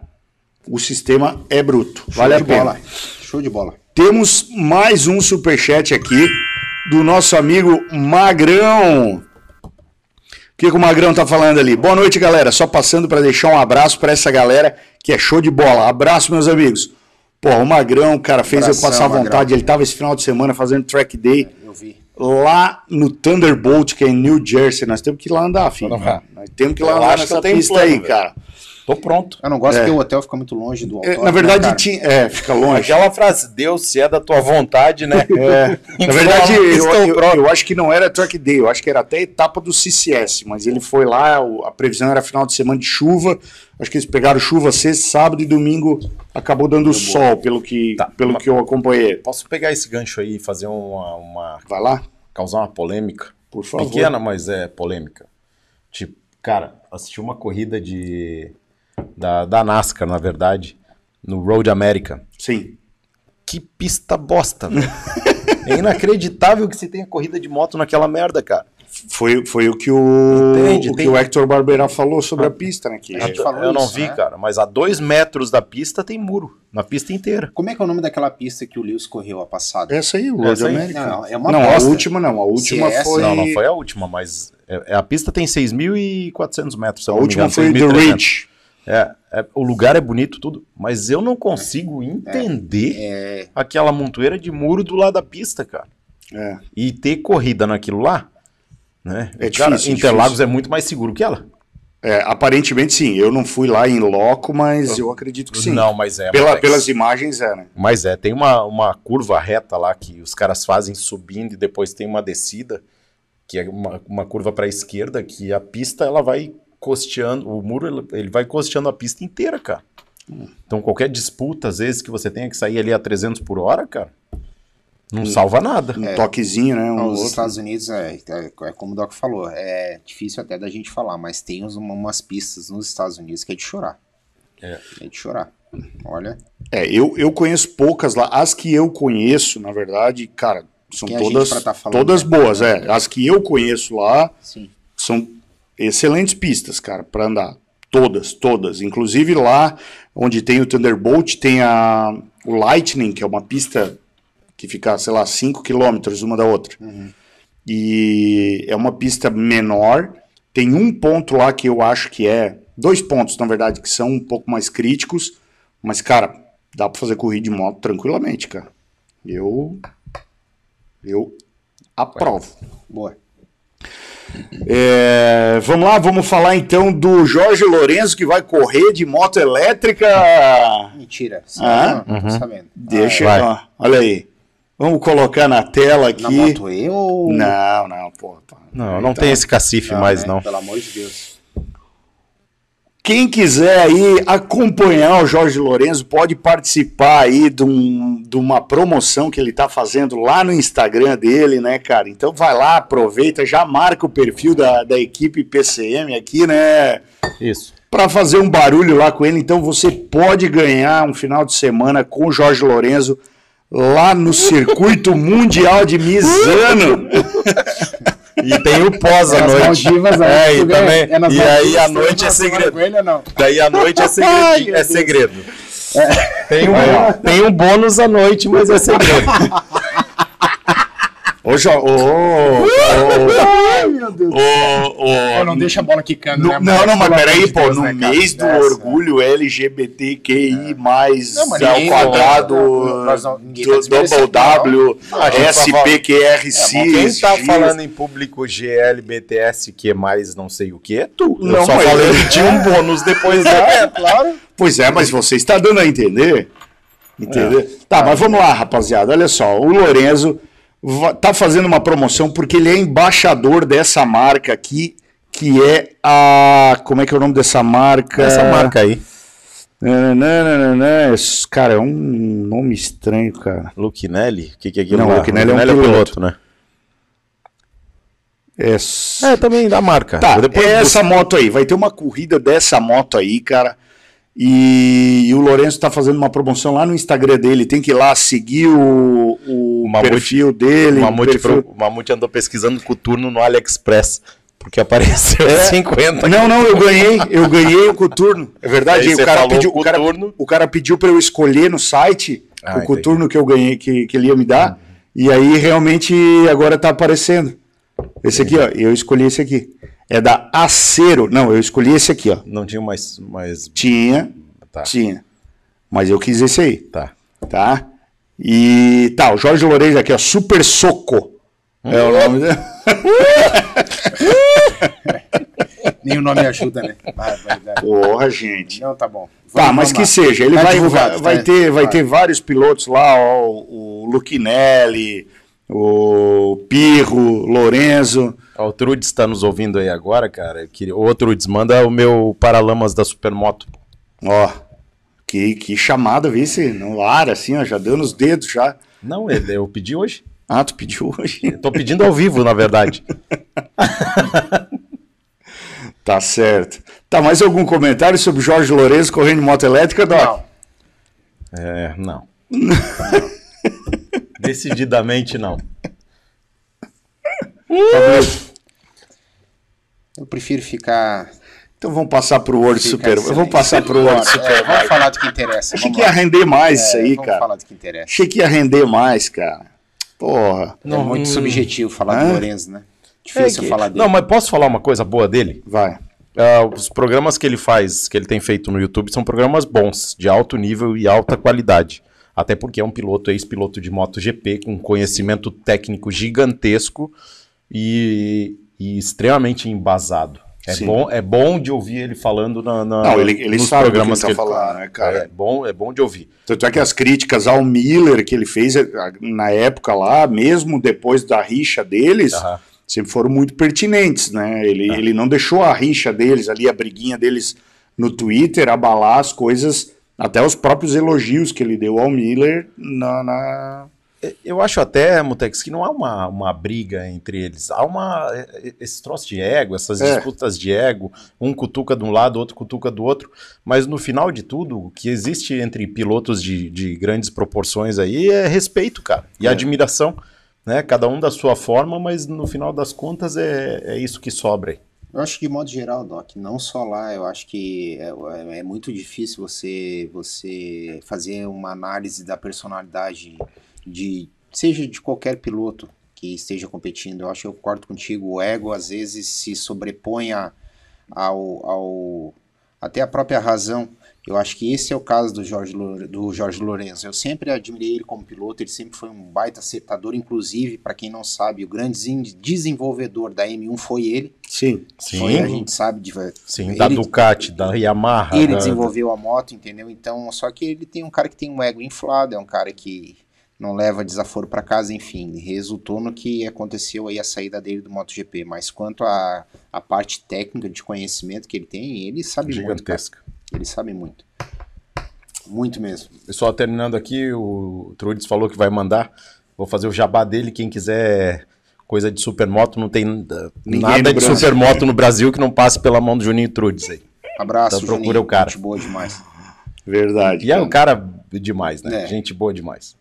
o sistema é bruto. Show Vale a pena. bola. Show de bola. Temos mais um superchat aqui do nosso amigo Magrão. O que, que o Magrão tá falando ali? Boa noite, galera. Só passando para deixar um abraço para essa galera que é show de bola. Abraço, meus amigos. Pô, o Magrão, cara, fez eu Abração, passar Magrão. vontade. Ele tava esse final de semana fazendo track day Eu vi. lá no Thunderbolt, que é em New Jersey. Nós temos que ir lá andar, filho. Nós temos que ir lá Eu andar acho que nessa eu pista plano, aí, velho. cara. Tô pronto. Eu não gosto É. que o hotel fica muito longe do É, autódromo. na verdade, né, tinha. É, fica longe. Aquela frase, Deus, se é da tua vontade, né? É, na Então, verdade, eu, estou eu- eu acho que não era track day, eu acho que era até etapa do CCS, mas ele foi lá, a previsão era final de semana de chuva, acho que eles pegaram chuva sexta, sábado e domingo, acabou dando sol, pelo que, Tá. pelo que eu acompanhei. Posso pegar esse gancho aí e fazer uma, uma- Vai lá, causar uma polêmica? por favor. Pequena, mas é polêmica. Tipo, cara, assisti uma corrida de da, da NASCAR, na verdade, no Road America. Sim. Que pista bosta, velho. É inacreditável que se tenha corrida de moto naquela merda, cara. Foi, foi o que o, Entende, o, que tem- o Hector Barbera falou sobre a pista, né? Que A gente falou eu não isso, vi, né? cara, mas a dois metros da pista tem muro. Na pista inteira. Como é que é o nome daquela pista que o Lewis correu a passada? essa aí, o Road? America. Não, é uma não, a última não, a última é essa, foi... Não, não foi a última, mas é- é- a pista tem 6.400 metros. se A não última engano, foi The 6.300. É, é, o lugar é bonito, tudo, mas eu não consigo entender É, aquela montoeira de muro do lado da pista, cara. É. E ter corrida naquilo lá, né? É Cara, difícil, é Interlagos é muito mais seguro que ela. É, aparentemente sim, eu não fui lá em loco, mas eu acredito que sim. Não, mas é. Pela- mas- pelas imagens é, né? Mas é, tem uma, uma curva reta lá que os caras fazem subindo e depois tem uma descida. que é uma, uma curva para a esquerda, que a pista ela vai costeando, o muro ele, vai costeando a pista inteira, cara. Então qualquer disputa, às vezes, que você tenha que sair ali a 300 por hora, cara, não salva nada. Um toquezinho, né? Um os outro. Estados Unidos, é, é- é como o Doc falou, é difícil até da gente falar, mas tem uns- umas pistas nos Estados Unidos que é de chorar. É. É de chorar. Olha, É, eu, eu conheço poucas lá. As que eu conheço, na verdade, cara, são Quem é todas, pra tá falando, todas né? boas. É. As que eu conheço lá sim. são excelentes pistas, cara, para andar. Todas, todas. Inclusive lá onde tem o Thunderbolt, tem a, o Lightning, que é uma pista que fica, sei lá, 5 quilômetros uma da outra. E é uma pista menor. Tem um ponto lá que eu acho que é. Dois pontos, na verdade, que são um pouco mais críticos. Mas, cara, dá pra fazer corrida de moto tranquilamente, cara. Eu. Eu aprovo. Boa. É, vamos lá, vamos falar então do Jorge Lourenço que vai correr de moto elétrica. Mentira. Sim, Ah? não, não sabendo. Deixa, Vai. ó, olha aí. Vamos colocar na tela aqui. Na moto E ou... Não, não, pô. pá. Não, não Então, tem esse cacife mais, né? não. Pelo amor de Deus. Quem quiser aí acompanhar o Jorge Lourenço pode participar aí de, um- de uma promoção que ele tá fazendo lá no Instagram dele, né, cara? Então vai lá, aproveita, já marca o perfil da, da equipe PCM aqui, né? Isso. para fazer um barulho lá com ele. Então você pode ganhar um final de semana com o Jorge Lorenzo lá no Circuito Mundial de Misano. E tem o pós à nas noite. Maldivas, né? É, e também. é e aí Maldivas, tu noite é segredo. ele? Daí à noite é segredo. é segredo. Tem, um, tem um bônus à noite, mas é segredo. Ô, Jo- ô, ô, Ai, meu Deus. ô, não deixa a bola quicando, no- né? não, não, mas peraí, pô, no né, cara? mês do orgulho LGBTQI mais Não, mas ao ninguém- quadrado, nós não- ninguém do- tá desmerecendo, double W, não. A gente tá SPQRC. Quem tá X. falando em público GLBTS que é mais não sei o que é tu. Eu Não, só mas- falei que tinha um bônus depois É, evento. claro. Pois é, mas você está dando a entender. Entendeu? Tá, mas vamos lá, rapaziada. Olha só, o Lorenzo tá fazendo uma promoção porque ele é embaixador dessa marca aqui, que é a. Como é que é o nome dessa marca? Essa marca aí. Nananana, esse- Cara, é um nome estranho, cara. Luquinelli? O que, que é aquilo Não, lá? Luquinelli é um Luquinelli piloto. né? É, É, também da marca. Tá, Depois é essa moto aí. Vai ter uma corrida dessa moto aí, cara. E, e o Lourenço tá fazendo uma promoção lá no Instagram dele. Tem que ir lá seguir o, o, O Mamute- perfil dele. o Mamute, perfil- pro- o Mamute andou pesquisando coturno no AliExpress. Porque apareceu É. 50. Não, não, eu ganhei. Eu ganhei o coturno. É verdade. O, cara pediu, o, cara, o cara pediu pra eu escolher no site Ah, o entendi. coturno que eu ganhei, que, que ele ia me dar. E aí realmente agora tá aparecendo. Esse aqui, ó. Eu escolhi esse aqui. É da Acero. Não, eu escolhi esse aqui, ó. Não tinha mais. mais... Tinha, Tá. tinha. Mas eu quis esse aí, Tá. tá? E tá, o Jorge Lourenço aqui, ó, Super Soco. É o nome dele. Nem o nome ajuda, né? Porra, gente. Não, tá bom. Tá, Vamos- mas vamos que lá. seja, ele Tá vai, vai, vai tá? ter, vai Vai. ter vários pilotos lá, ó, o Luquinelli, o Pirro, Lorenzo. Ó, O Trudes está nos ouvindo aí agora, cara. Eu queria- Ô, Trudes, manda o meu Paralamas da Supermoto. Ó, que, que chamada, vice, no ar, assim, ó, já deu nos dedos já. Não, ele- eu pedi hoje. Ah, tu pediu hoje? Eu tô pedindo ao vivo, na verdade. Tá certo. Tá, mais algum comentário sobre Jorge Lourenço correndo de moto elétrica, Doc? Não. É, não. Decididamente não. Fabrício? Eu prefiro ficar. Então vamos passar pro World ficar Super. excelente. Vamos passar pro World Bora, Super. é, vamos falar do que interessa. Achei vamos que ia render mais isso É, aí, vamos cara. falar do que interessa. Achei que ia render mais, cara. Porra. é muito subjetivo falar Hã? do Lourenço, né? Difícil É que- falar dele. Não, mas posso falar uma coisa boa dele? Vai. Ah, os programas que ele faz, que ele tem feito no YouTube, são programas bons, de alto nível e alta qualidade. Até porque é um piloto, ex-piloto de MotoGP, com conhecimento técnico gigantesco e, e extremamente embasado. É Sim. bom, é bom de ouvir ele falando na, na- Não, ele, ele nos sabe do que ele programas tá que ele falando, né, cara? É bom, é bom de ouvir. Tanto é que as críticas ao Miller que ele fez eh, na época lá, mesmo depois da rixa deles, sempre foram muito pertinentes, né? Ele, ele não deixou a rixa deles ali, a briguinha deles no Twitter abalar as coisas, até os próprios elogios que ele deu ao Miller na, na- Eu acho até, Mutex, que não há uma, uma briga entre eles. Há uma. Esse troço de ego, essas É. disputas de ego, um cutuca de um lado, outro cutuca do outro. Mas no final de tudo, o que existe entre pilotos de, de grandes proporções aí é respeito, cara. E É. admiração. Né? Cada um da sua forma, mas no final das contas é, é isso que sobra aí. Eu acho que de modo geral, Doc, não só lá, eu acho que é, é- é muito difícil você, você fazer uma análise da personalidade de seja de qualquer piloto que esteja competindo. Eu acho que eu concordo contigo, o ego às vezes se sobrepõe ao, ao até a própria razão. Eu acho que esse é o caso do Jorge, do Jorge Lourenço. Eu sempre admirei ele como piloto, ele sempre foi um baita acertador, inclusive, para quem não sabe, o grande desenvolvedor da M1 foi ele. Sim. Foi, a gente sabe de sim ele, da Ducati, da Yamaha. ele da- desenvolveu a moto, entendeu? Então, só que ele tem um cara que tem um ego inflado, é um cara que não leva desaforo para casa, enfim, resultou no que aconteceu aí a saída dele do MotoGP. Mas quanto à a parte técnica de conhecimento que ele tem, ele sabe muito. cara. gigantesca. Ele sabe muito. Muito mesmo. Pessoal, terminando aqui, o Trudes falou que vai mandar. Vou fazer o jabá dele. Quem quiser coisa de supermoto, não tem Ninguém nada de supermoto no Brasil que não passe pela mão do Juninho Trudes aí. Abraço, Então procura Juninho. o cara. Gente boa demais. Verdade. E é um cara demais, né? É. Gente boa demais.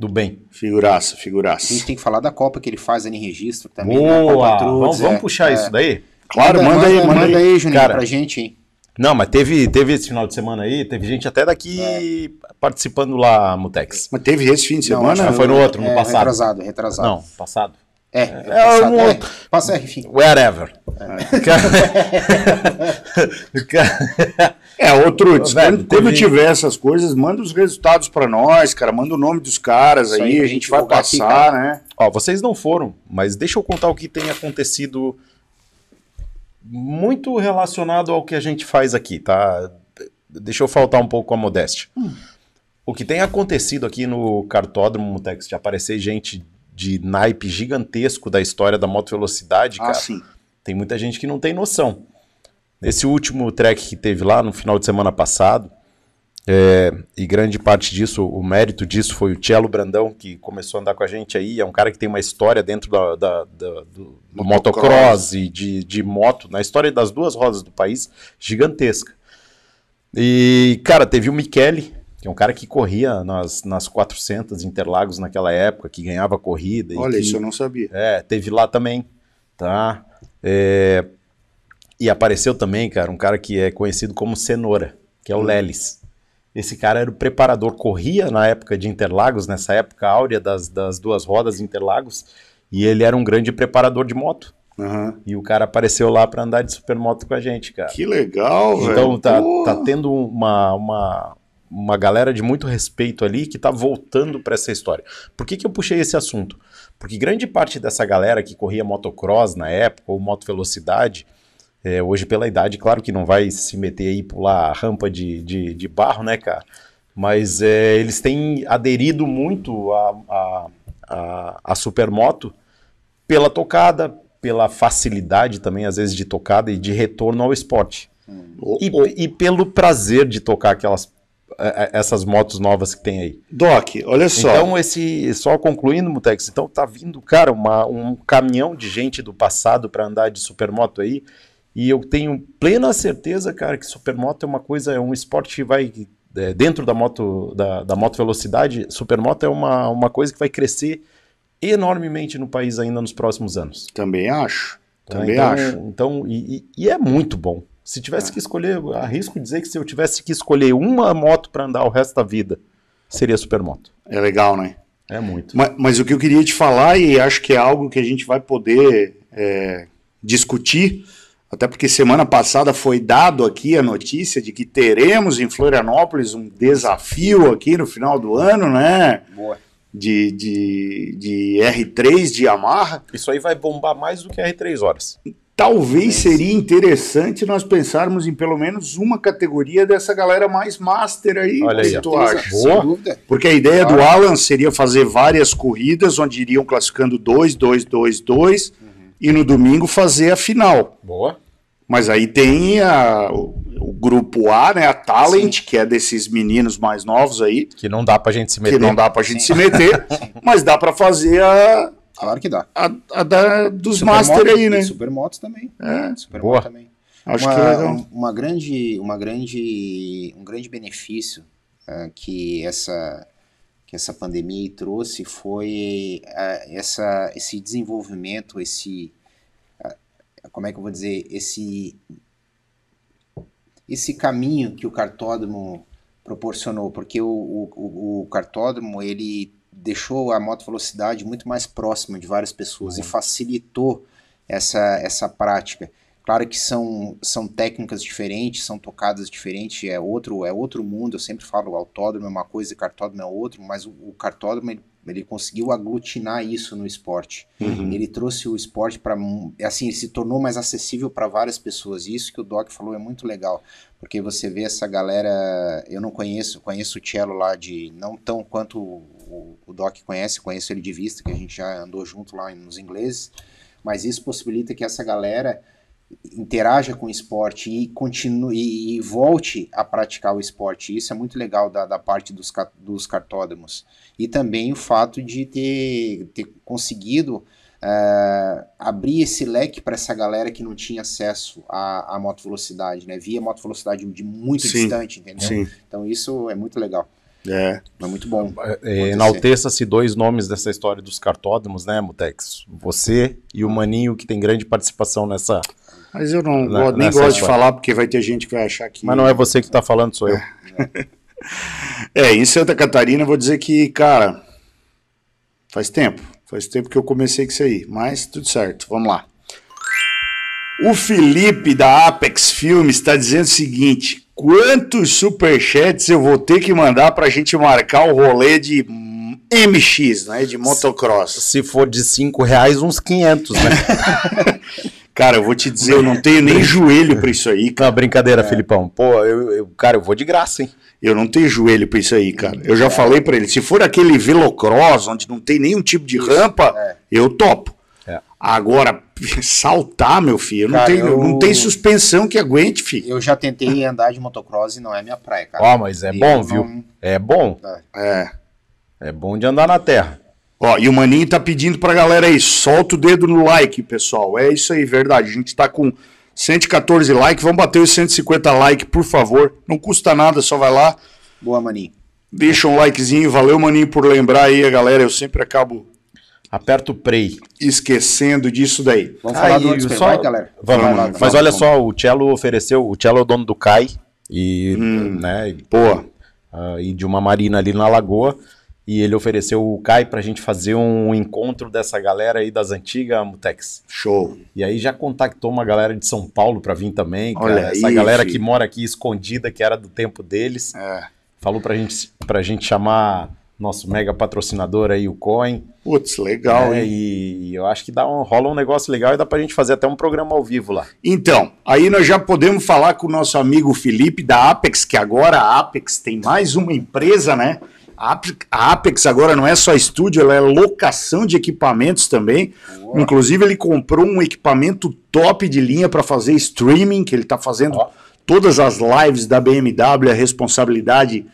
Do bem. Figuraça, A figuraça. gente tem que falar da Copa que ele faz ali em registro também. né? A Boa! Copa Trudes, Vamos, vamos é, puxar é. isso daí? Claro, manda, aí, manda, aí. aí, Juninho, Cara, pra gente, hein? Não, mas teve, teve esse final de semana aí, teve gente até daqui participando lá, Mutex. Mas teve esse fim de Não, semana? que foi no outro, no é, passado. Retrasado, retrasado. Não, passado. É, É, passado, um é. outro. Passa, enfim. Wherever. É, outro. Ô, velho, quando, tiver essas coisas, manda os resultados pra nós, cara. Manda o nome dos caras Isso aí, aí a gente gente vai divulgar aqui, passar, né? Ó, vocês não foram, mas deixa eu contar o que tem acontecido muito relacionado ao que a gente faz aqui, tá? Deixa eu faltar um pouco com a modéstia. O que tem acontecido aqui no cartódromo, Mutex, de aparecer gente de naipe gigantesco da história da moto velocidade, Ah, cara, sim. tem muita gente que não tem noção. Nesse último track que teve lá no final de semana passado, é, e grande parte disso, o mérito disso foi o Cello Brandão, que começou a andar com a gente aí. É um cara que tem uma história dentro da, da- da- do, do motocross e de, de moto, na história das duas rodas do país, gigantesca. E, cara, teve o Michele, que é um cara que corria nas, nas 400 Interlagos naquela época, que ganhava corrida. Olha, que- isso eu não sabia. é, teve lá também, tá? É, e apareceu também, cara, um cara que é conhecido como Cenoura, que é o Lelis. Esse cara era o preparador, corria na época de Interlagos, nessa época áurea das, das duas rodas Interlagos, e ele era um grande preparador de moto. Aham. E o cara apareceu lá para andar de supermoto com a gente, cara. Que legal, velho. Então tá, Pô. tá tendo uma, uma, uma galera de muito respeito ali que tá voltando para essa história. Por que, que eu puxei esse assunto? Porque grande parte dessa galera que corria motocross na época, ou moto velocidade, é, hoje pela idade, claro que não vai se meter aí pular a rampa de, de, de barro, né, cara? Mas é, eles têm aderido muito a, a, a, a supermoto pela tocada, pela facilidade também, às vezes, de tocada e de retorno ao esporte. Ô, E, ô, e pelo prazer de tocar aquelas essas motos novas que tem aí. Doc, olha só. Então, esse. Só concluindo, Mutex, então tá vindo, cara, uma, um caminhão de gente do passado para andar de supermoto aí. E eu tenho plena certeza, cara, que supermoto é uma coisa, é um esporte que vai. é, dentro da moto, da, da moto velocidade, supermoto é uma, uma coisa que vai crescer enormemente no país ainda nos próximos anos. Também acho. Tá? Também então, acho. Então, e- e é muito bom. Se tivesse que escolher, arrisco dizer que se eu tivesse que escolher uma moto para andar o resto da vida, seria supermoto. É legal, né? É muito. Mas, mas o que eu queria te falar, e acho que é algo que a gente vai poder é, discutir, até porque semana passada foi dado aqui a notícia de que teremos em Florianópolis um desafio aqui no final do ano, né? Boa. De, de, de R3 de Yamaha. Isso aí vai bombar mais do que a R3 horas. Talvez seria interessante nós pensarmos em pelo menos uma categoria dessa galera mais master aí. Olha aí, que tu acha? Sem dúvida. Porque a ideia do Alan seria fazer várias corridas onde iriam classificando dois, dois, dois, dois, e no domingo fazer a final. Boa. Mas aí tem a- o, o grupo A, né? A Talent, que é desses meninos mais novos aí, Que não dá pra gente se que meter. não dá pra gente se meter, mas dá pra fazer a, Claro que dá. a, a da, dos Supermoto- Master aí, né? Supermotos também. É, Supermoto também. acho uma, que é legal. um- uma grande, uma grande, um grande benefício ah, que essa que essa pandemia trouxe foi ah, essa, esse desenvolvimento, esse ah, como é que eu vou dizer, esse esse caminho que o cartódromo proporcionou, porque o, o, o- o cartódromo ele deixou a moto velocidade muito mais próxima de várias pessoas e facilitou essa, essa prática. Claro que são, são técnicas diferentes, são tocadas diferentes, é outro, é outro mundo. Eu sempre falo, autódromo é uma coisa e cartódromo é outro, mas o, o cartódromo ele, ele conseguiu aglutinar isso no esporte. Uhum. Ele trouxe o esporte para, assim, ele se tornou mais acessível para várias pessoas. E isso que o Doc falou é muito legal, porque você vê essa galera. Eu não conheço, conheço o Cello lá de não tão quanto o, o Doc conhece, conheço ele de vista, que a gente já andou junto lá nos ingleses. Mas isso possibilita que essa galera interaja com o esporte e continue e, e volte a praticar o esporte. Isso é muito legal da, da parte dos, dos cartódromos. E também o fato de ter, ter conseguido eh, abrir esse leque para essa galera que não tinha acesso à, à moto velocidade, né? Via moto velocidade de muito Sim, distante, entendeu? Sim, Então isso é muito legal, é. é muito bom. É, Enalteça-se dois nomes dessa história dos cartódromos, né, Mutex? Você e o Maninho, que tem grande participação nessa. Mas eu não Na- gosto- nem gosto de história. falar, porque vai ter gente que vai achar que. Mas não é você que está falando, sou eu. É, em Santa Catarina, vou dizer que, cara, faz tempo. Faz tempo que eu comecei com isso aí. Mas tudo certo, vamos lá. O Felipe da Apex Filmes está dizendo o seguinte: quantos superchats eu vou ter que mandar para a gente marcar o rolê de MX, né? De motocross? Se for de 5 reais, uns 500, né? Cara, eu vou te dizer, eu não tenho nem joelho para isso aí, cara. Não, brincadeira, Filipão. Pô, eu, eu- cara, eu vou de graça, hein? Eu não tenho joelho pra isso aí, cara. Eu já falei pra ele, se for aquele velocross, onde não tem nenhum tipo de rampa, eu topo. É. Agora, saltar, meu filho, não, Cara, tem, eu- não tem suspensão que aguente, filho. Eu já tentei andar de motocross e não é minha praia, cara. Ó, mas é Eu bom, não- viu? É bom. É. É bom de andar na terra. Ó, e o Maninho tá pedindo pra galera aí, solta o dedo no like, pessoal. É isso aí, verdade. A gente tá com 114 likes, vamos bater os 150 likes, por favor. Não custa nada, só vai lá, Boa, maninho. deixa um likezinho. Valeu, Maninho, por lembrar aí a galera. Eu sempre acabo Aperta o play. esquecendo disso daí. Vamos falar Aí, do outro só- Superbike, galera? Vamos, Vai lá, mas vamos, olha vamos. só, o Cello ofereceu, o Cello é o dono do CAI e, né, Boa. ah, e de uma marina ali na lagoa, e ele ofereceu o CAI pra gente fazer um encontro dessa galera aí das antigas Mutex. Show. E aí já contactou uma galera de São Paulo pra vir também, cara. Olha essa aí, galera filho. que mora aqui escondida, que era do tempo deles. É. Falou pra gente, pra gente chamar nosso mega patrocinador aí, o Coin. Putz, legal, né, hein? e eu acho que dá um, rola um negócio legal e dá pra gente fazer até um programa ao vivo lá. Então, aí nós já podemos falar com o nosso amigo Felipe da Apex, que agora a Apex tem mais uma empresa, né? A Ape- a Apex agora não é só estúdio, ela é locação de equipamentos também. Inclusive, ele comprou um equipamento top de linha para fazer streaming, que ele está fazendo todas as lives da BMW, a responsabilidade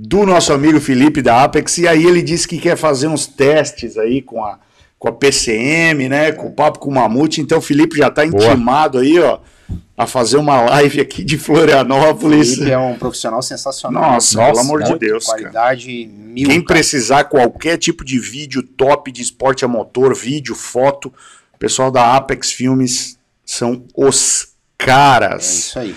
do nosso amigo Felipe da Apex. E aí ele disse que quer fazer uns testes aí com a, com a PCM, né? Com o papo com o Mamute. Então o Felipe já está Boa. intimado aí, ó, a fazer uma live aqui de O Florianópolis. Felipe é um profissional sensacional. Nossa, Nossa, pelo amor de Deus, cara. Qualidade mil. Quem cara. precisar qualquer tipo de vídeo top de esporte a motor, vídeo, foto, o pessoal da Apex Filmes são os É caras. isso aí.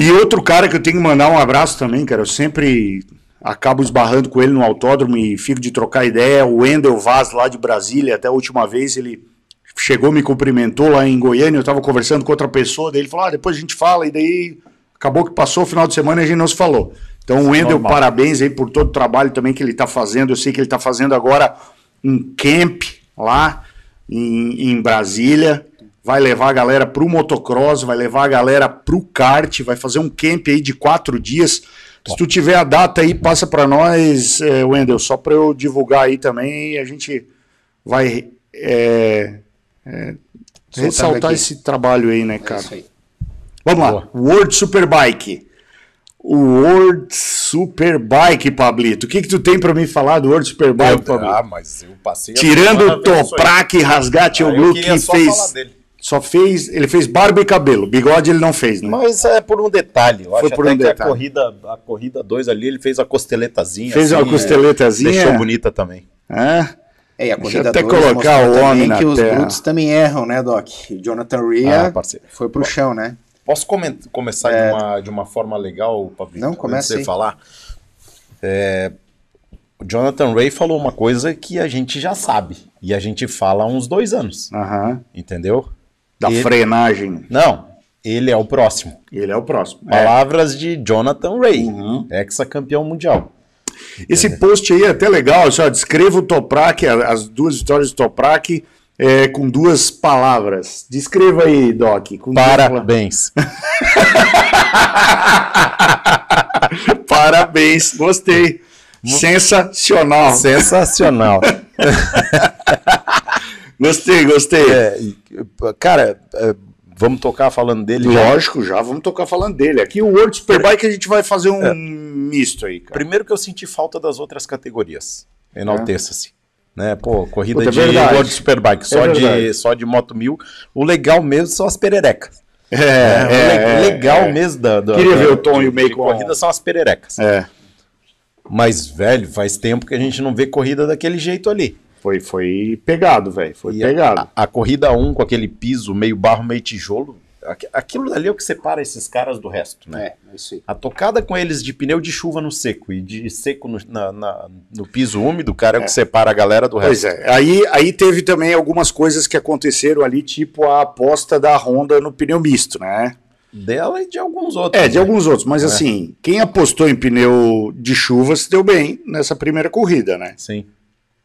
E outro cara que eu tenho que mandar um abraço também, cara, eu sempre acabo esbarrando com ele no autódromo e fico de trocar ideia, o Wendel Vaz lá de Brasília, até a última vez ele chegou, me cumprimentou lá em Goiânia, eu tava conversando com outra pessoa, daí ele falou, ah, depois a gente fala, e daí acabou que passou o final de semana e a gente não se falou. Então, o Wendel, Normal. parabéns aí por todo o trabalho também que ele tá fazendo, eu sei que ele tá fazendo agora um camp lá em, em Brasília, vai levar a galera pro motocross, vai levar a galera pro kart, vai fazer um camp aí de quatro dias. Se tu tiver a data aí, passa para nós, é, Wendel, só para eu divulgar aí também e a gente vai é, é, ressaltar esse trabalho aí, né, É cara? isso aí. Vamos lá. World Superbike. O World Superbike, Pablito. O que que tu tem pra me falar do World Superbike, Pablito? ah, mas eu passei. Tirando o. Toprak, Rasgat e Ah, o eu que só fez. Só fez. Ele fez barba e cabelo. Bigode ele não fez, né? Mas é por um detalhe. Eu Foi acho por até um que detalhe. a corrida, a corrida 2 ali, ele fez a costeletazinha. Fez uma assim, costeletazinha? é, deixou bonita também. É. É, e a Deixa eu corrida até 2 colocar o homem na que os terra. brutos também erram, né, Doc? O Jonathan Rhea Ah, parceiro. foi pro chão, né? Posso começar de, uma, de uma forma legal, Pablo? Não, começa você falar. É, o Jonathan Ray falou uma coisa que a gente já sabe. E a gente fala há uns dois anos. Aham. Entendeu? Da Ele- frenagem. Não, ele é o próximo. Ele é o próximo. É. Palavras de Jonathan Ray, Uhum. ex-campeão mundial. Esse post aí é até legal. Só descreva o Toprak, as duas vitórias do Toprak, é, com duas palavras. Descreva aí, Doc. Parabéns. Parabéns, gostei. Sensacional. Sensacional. Gostei, gostei. É, cara, é, vamos tocar falando dele. já? Lógico, já vamos tocar falando dele. Aqui o World Superbike a gente vai fazer um misto aí, cara. Primeiro que eu senti falta das outras categorias. Enalteça-se. Né? Pô, corrida Puta, é de verdade. World Superbike, só, É de, verdade. só de Moto mil. O legal mesmo são as pererecas. É, o le- legal é. mesmo da, da- Queria da- ver o Tom de- e o de corrida são as pererecas. É, Mas, velho, faz tempo que a gente não vê corrida daquele jeito ali. Foi, foi pegado, velho. Foi E pegado. A, a corrida 1 com aquele piso meio barro, meio tijolo, aqu- aquilo dali é o que separa esses caras do resto, né? É, é isso aí. A tocada com eles de pneu de chuva no seco e de seco no, na- na- no piso úmido, cara, é, o que separa a galera do Pois resto. é. Aí, aí teve também algumas coisas que aconteceram ali, tipo a aposta da Honda no pneu misto, né? Dela e de alguns outros. É, de né? alguns outros, mas assim, quem apostou em pneu de chuva se deu bem nessa primeira corrida, né? Sim.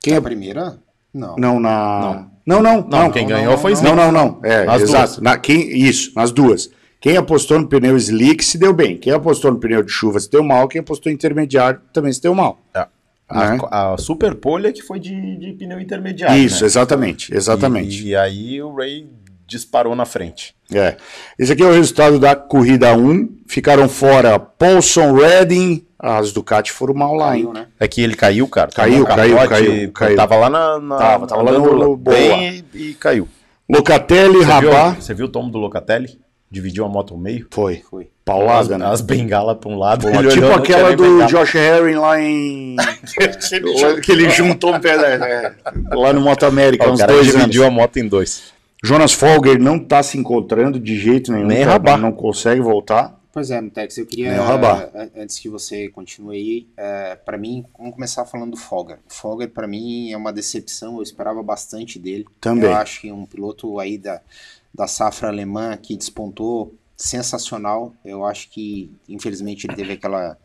Quem A é... primeira? Não. Não, na. Não, não, não. Não, quem ganhou foi Não, não, não. É, Nas exato. Na, quem, isso, nas duas. Quem apostou no pneu slick se deu bem. Quem apostou no pneu de chuva se deu mal. Quem apostou em intermediário também se deu mal. É. A, Né? a Super Pole é que foi de, de pneu intermediário. Isso, né? exatamente. Exatamente. E, e aí o Ray disparou na frente. É. Esse aqui é o resultado da corrida 1. Ficaram fora Paulson Redding. As Ducati foram mal lá, hein? Né? É que ele caiu, cara. Caiu, caiu, capote, caiu, caiu. Tava lá na. na Tava, tava lá no- bem e, e caiu. Locatelli, Você viu, Rabá. você viu o tomo do Locatelli? Dividiu a moto ao meio? Foi. Foi. Paulada, as, né? as bengalas pra um lado. Pô, tipo aquela do bengala. Josh Herring lá em. Que ele juntou um pedaço. é, lá no Moto América, Ó, uns dois dividiu anos. a moto em dois. Jonas Folger não tá se encontrando de jeito nenhum. Nem cara, Rabá. Não consegue voltar. Pois é, Mutex, eu queria, Rabá. eh, antes que você continue aí, eh, pra mim, vamos começar falando do Fogger. O Fogger, pra mim, é uma decepção, eu esperava bastante dele. Também. Eu acho que um piloto aí da, da safra alemã que despontou sensacional. Eu acho que, infelizmente, ele teve aquela,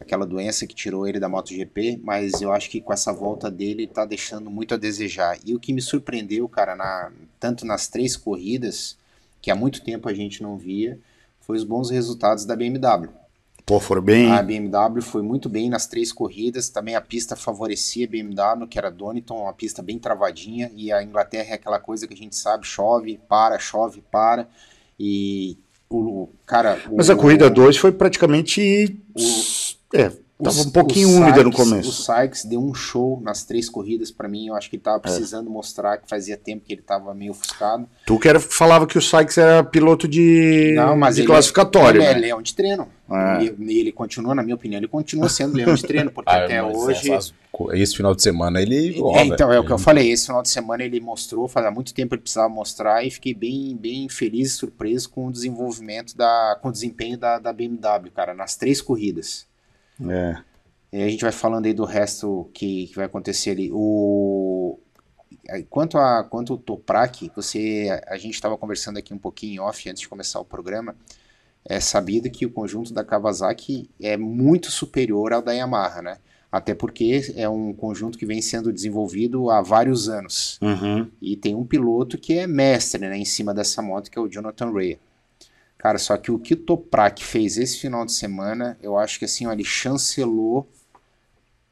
aquela doença que tirou ele da MotoGP, mas eu acho que com essa volta dele tá deixando muito a desejar. E o que me surpreendeu, cara, na, tanto nas três corridas, que há muito tempo a gente não via, foi os bons resultados da BMW. Pô, foram bem. A BMW foi muito bem nas três corridas, também a pista favorecia a BMW, que era Donington, uma pista bem travadinha, e a Inglaterra é aquela coisa que a gente sabe, chove, para, chove, para, e o, o- cara... Mas o- a corrida 2 foi praticamente. É, tava um pouquinho úmida no começo. O Sykes deu um show nas três corridas pra mim. Eu acho que ele É. tava precisando mostrar que fazia tempo que ele tava meio ofuscado. Tu que era, falava que o Sykes era piloto de, de ele- classificatório. Ele é né? leão de treino. É. E ele continua, na minha opinião, ele continua sendo leão de treino, porque Ah, até mas hoje. essas- esse final de semana ele. ó, É, então, é o que eu falei. Esse final de semana ele mostrou, faz há muito tempo ele precisava mostrar e fiquei bem, bem feliz e surpreso com o desenvolvimento da, com o desempenho da, da BMW, cara, nas três corridas. É. E a gente vai falando aí do resto que, que vai acontecer ali. O quanto a quanto o Toprak, você a, gente estava conversando aqui um pouquinho off antes de começar o programa. É sabido que o conjunto da Kawasaki é muito superior ao da Yamaha, né? Até porque é um conjunto que vem sendo desenvolvido há vários anos. Uhum. E tem um piloto que é mestre né, em cima dessa moto, que é o Jonathan Rea. Cara, só que o que o Toprak fez esse final de semana, eu acho que assim, ó, ele chancelou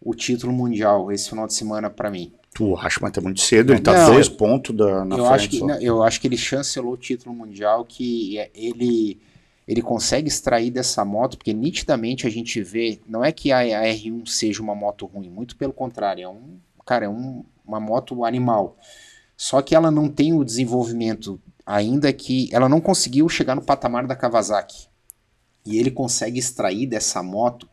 o título mundial esse final de semana pra mim. Tu acha, mas tá muito cedo, ele tá Não, dois pontos da, na eu frente acho que não, eu acho que ele chancelou o título mundial que é- ele ele consegue extrair dessa moto porque nitidamente a gente vê não é que a, a R1 seja uma moto ruim muito pelo contrário é um cara é um- uma moto animal só que ela não tem o desenvolvimento ainda que ela não conseguiu chegar no patamar da Kawasaki e ele consegue extrair dessa moto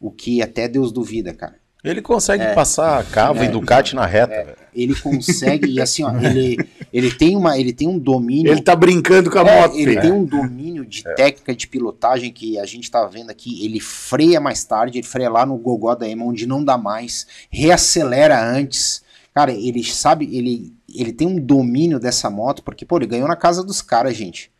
o que até Deus duvida cara Ele consegue É. passar cava e Ducati na reta, velho. ele consegue e assim ó ele ele tem uma ele tem um domínio Ele tá brincando com a É, moto. ele tem um domínio de técnica de pilotagem que a gente tá vendo aqui. Ele freia mais tarde, ele freia lá no gogó da Ema, onde não dá mais, reacelera antes. Cara, ele sabe, ele, ele tem um domínio dessa moto, porque, pô, ele ganhou na casa dos caras, gente.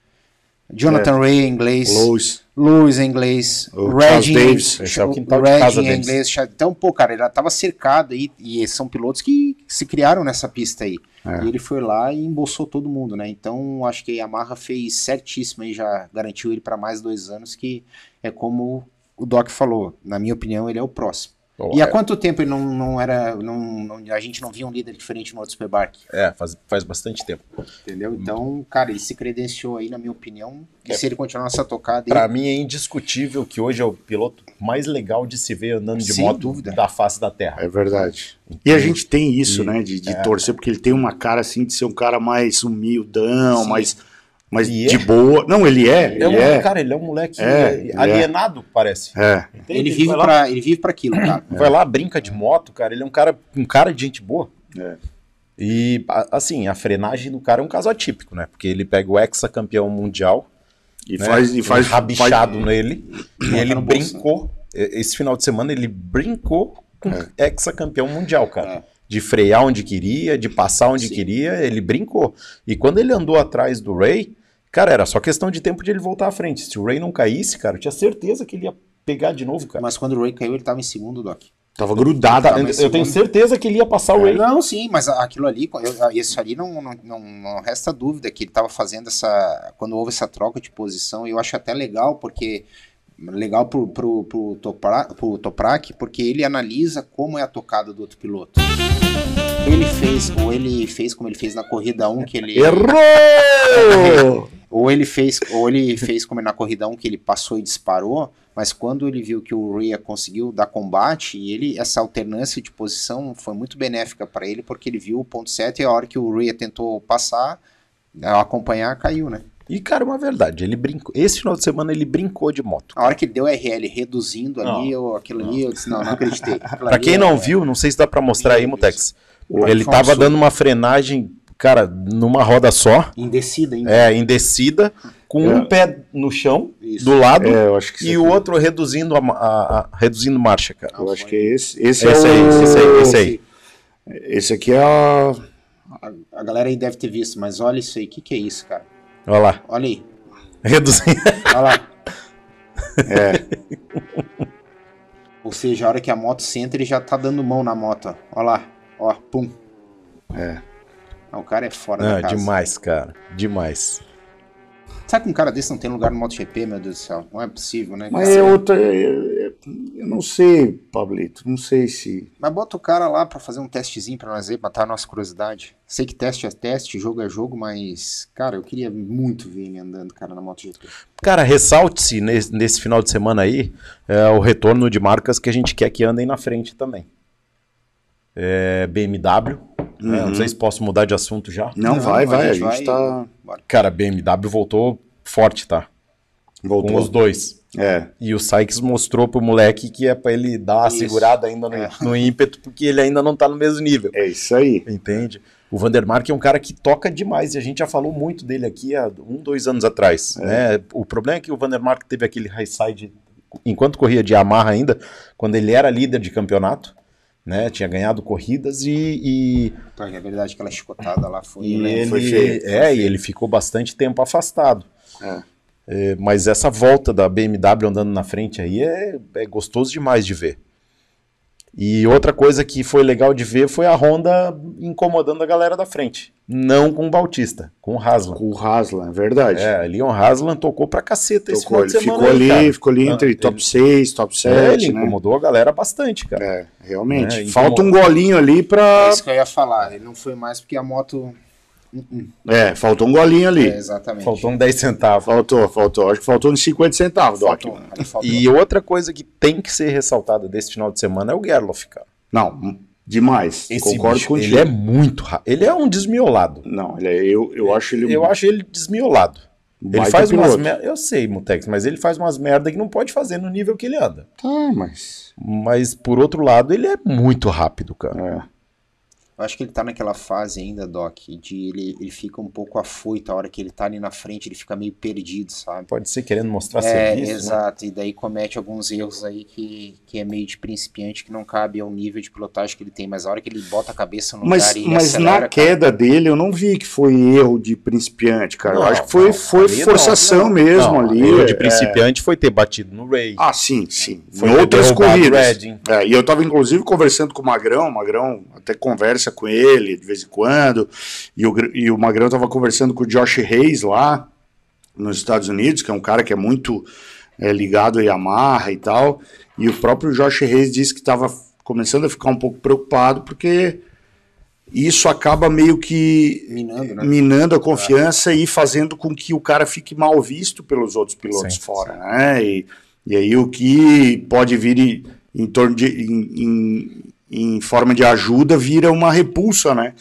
Jonathan Ray é inglês, Lewis. Lewis é inglês, O Redding, Davis. Esse é o quintal de Redding casa é deles. inglês. Então, pô, cara, ele já tava cercado aí, e são pilotos que se criaram nessa pista aí. É. E ele foi lá e embolsou todo mundo, né? Então, acho que a Yamaha fez certíssimo aí, já garantiu ele para mais dois anos, que é como o Doc falou. Na minha opinião, ele é o próximo. Pô, e há é- quanto tempo ele não, não era. Não, não- a gente não via um líder diferente no outro Superbike? É, faz, faz bastante tempo. Entendeu? Então, cara, ele se credenciou aí, na minha opinião. E É. se ele continuar nessa tocada. Pra ele- mim é indiscutível que hoje é o piloto mais legal de se ver andando de Sem moto dúvida. da face da Terra. É verdade. E a gente tem isso, E- né, de, de é. torcer, porque ele tem uma cara assim de ser um cara mais humildão, Sim. mais, mais E de é. boa. Não, ele é, ele É um, é. Cara, ele é um moleque É, é, é. alienado, parece. É, Entende? ele, vive pra, ele vive pra aquilo, cara. vai lá, brinca de moto, cara. Ele é um cara, um cara de gente boa. É. E, assim, a frenagem do cara é um caso atípico, né? Porque ele pega o ex-campeão mundial, e né? faz, e faz, um rabichado nele, e ele brincou. Esse final de semana ele brincou com ex-campeão mundial, cara. É. De frear onde queria, de passar onde Sim. queria, ele brincou. E quando ele andou atrás do Ray, cara, era só questão de tempo de ele voltar à frente. Se o Ray não caísse, cara, eu tinha certeza que ele ia pegar de novo, cara. Mas quando o Ray caiu, ele tava em segundo, Doc. Tava grudado. Tá, eu, eu tenho segundo- certeza que ele ia passar o Ray. Não, sim, mas aquilo ali, eu- isso ali não, não, não, não resta dúvida que ele estava fazendo essa. Quando houve essa troca de posição, eu acho até legal, porque. Legal pro, pro, pro, Topra, pro Toprak, porque ele analisa como é a tocada do outro piloto. Ele fez, ou ele fez como ele fez na corrida 1, que ele. Errou! Ou ele fez, ou ele fez como na corrida 1 que ele passou e disparou, mas quando ele viu que o Rhea conseguiu dar combate, e ele essa alternância de posição foi muito benéfica para ele, porque ele viu o ponto certo e a hora que o Rhea tentou passar, ao acompanhar, caiu, né? E, cara, uma verdade, ele brincou. Esse final de semana ele brincou de moto. A hora que ele deu RL reduzindo ali, eu, aquilo ali, eu disse, não, não acreditei. Pra quem é- não viu, não sei se dá pra mostrar aí, Mutex. Ele Foi tava absurdo. dando uma frenagem, cara, numa roda só, Em descida ainda. é, em descida, com É. um pé no chão, Isso. do lado, É, eu acho que e o outro reduzindo, a, a- a- reduzindo marcha, cara. Eu acho que é esse. Esse, Esse é aí, o... esse aí, esse aí. Esse aqui é a... A, galera aí deve ter visto, mas olha isso aí, o que, que é isso, cara? Olha lá, Olha aí, reduzindo. olha lá. É, Ou seja, a hora que a moto senta, ele já tá dando mão na moto. Olha lá, ó, pum. é. Ah, o cara é fora Não, da casa. demais, cara, demais. Sabe que um cara desse não tem lugar no MotoGP, meu Deus do céu? Não é possível, né? Mas é outra... é- é- eu não sei, Pablito, não sei se... Mas bota o cara lá pra fazer um testezinho pra nós ver, matar a nossa curiosidade. Sei que teste é teste, jogo é jogo, mas, cara, eu queria muito ver ele andando, cara, na MotoGP. Cara, ressalte-se nesse, nesse final de semana aí é, o retorno de marcas que a gente quer que andem na frente também. É, BMW, né, não sei se posso mudar de assunto já. Não, vai, vai, a gente, vai- tá... Bora. Cara, BMW voltou forte, tá? Voltou. Com os dois. É, E o Sykes mostrou pro moleque que é pra ele dar a Isso. segurada ainda no, É. no ímpeto, porque ele ainda não tá no mesmo nível. é isso aí. Entende? O Vandermark é um cara que toca demais e a gente já falou muito dele aqui há um, dois anos atrás. Né? O problema é que o Vandermark teve aquele high side enquanto corria de Yamaha ainda, quando ele era líder de campeonato, né? Tinha ganhado corridas e, e, Tá, é verdade, aquela chicotada lá foi. e né? ele, Foi feio, foi é, e ele ficou bastante tempo afastado. É. É, mas essa volta da BMW andando na frente aí é, é gostoso demais de ver. E outra coisa que foi legal de ver foi a Honda incomodando a galera da frente. Não com o Bautista, com o Haslam. Com o Haslam, é verdade. É, Leon Haslam tocou pra caceta esse Tocou, final ele de semana ficou aí, ali, cara. ficou ali Ah, entre ele- top 6, top É, 7, ele né? incomodou a galera bastante, cara. É, realmente. É, Falta um golinho ali É pra. isso que eu ia falar. Ele não foi mais porque a moto. É, faltou um golinho ali. É, exatamente. Faltou um 10 centavos. Faltou, faltou. Acho que faltou uns 50 centavos, Doc. E outra coisa que tem que ser ressaltada desse final de semana é o Gerloff, cara. Não, demais. Esse Concordo bicho, contigo. Ele é muito rápido. Ele é um desmiolado. Não, ele é- eu, eu acho ele. Eu acho ele desmiolado. Ele faz umas merda. Eu sei, Mutex, mas ele faz umas merda que não pode fazer no nível que ele anda. Tá, mas. Mas por outro lado, ele é muito rápido, cara. É. Eu acho que ele tá naquela fase ainda, Doc, de ele, ele fica um pouco afoito. A hora que ele tá ali na frente, ele fica meio perdido, sabe? Pode ser querendo mostrar É, serviço. né? exato. E daí comete alguns erros aí que, que é meio de principiante, que não cabe ao nível de pilotagem que ele tem. Mas a hora que ele bota a cabeça no Mas, lugar e mas acelera, na cara, queda dele eu não vi que foi erro de principiante, cara. eu Não, acho que foi, não, foi forçação não. mesmo Não, ali. erro de é. principiante foi ter batido no Ray. Ah, sim, sim. Foi em outras o corridas. É, e eu tava inclusive conversando com o Magrão, o Magrão até conversa com ele de vez em quando, e o, e o Magrão tava conversando com o Josh Reis lá nos Estados Unidos, que é um cara que é muito é, ligado a Yamaha e tal, e o próprio Josh Reis disse que estava começando a ficar um pouco preocupado porque isso acaba meio que Minando, né? minando a confiança e fazendo com que o cara fique mal visto pelos outros pilotos Sim, fora, né? E, e aí o que pode vir em, em torno de em, em- em forma de ajuda vira uma repulsa, né?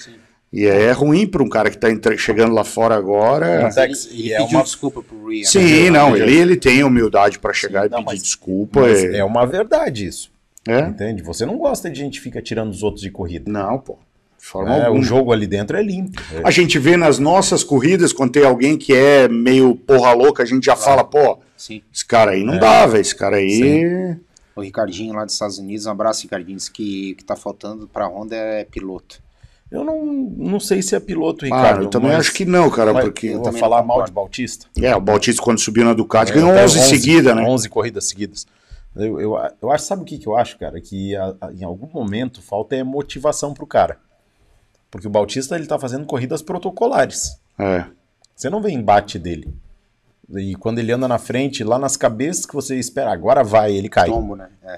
E é ruim para um cara que está chegando lá fora agora. Mas ele, Tex, ele e é pediu uma- desculpa pro Rhea. Sim, né? não, ele, ele tem humildade para chegar e Não, pedir mas- desculpa. Mas é- é uma verdade isso. é? Entende? Você não gosta de gente que fica tirando os outros de corrida. Não, pô. Forma É, o jogo ali dentro é limpo. É, A gente vê nas nossas corridas, quando tem alguém que é meio porra louca, a gente já fala, pô, Sim. esse cara aí não É. dá, velho. Esse cara aí. O Ricardinho lá dos Estados Unidos, um abraço, Ricardinho, disse que o que tá faltando pra Honda é piloto. Eu não, não sei se é piloto, Ah, Ricardo. eu também mas- acho que não, cara, mas porque. Eu vou falar não mal de Bautista. É, o Bautista, quando subiu na Ducati, É, ganhou até 11 seguida, né? 11 corridas seguidas. Eu, eu, eu acho, sabe o que, que eu acho, cara? Que a- a- em algum momento falta é motivação pro cara. Porque o Bautista ele tá fazendo corridas protocolares. É. Você não vê embate dele. E quando ele anda na frente, lá nas cabeças que você espera, agora vai, ele cai. Tombo, né? É,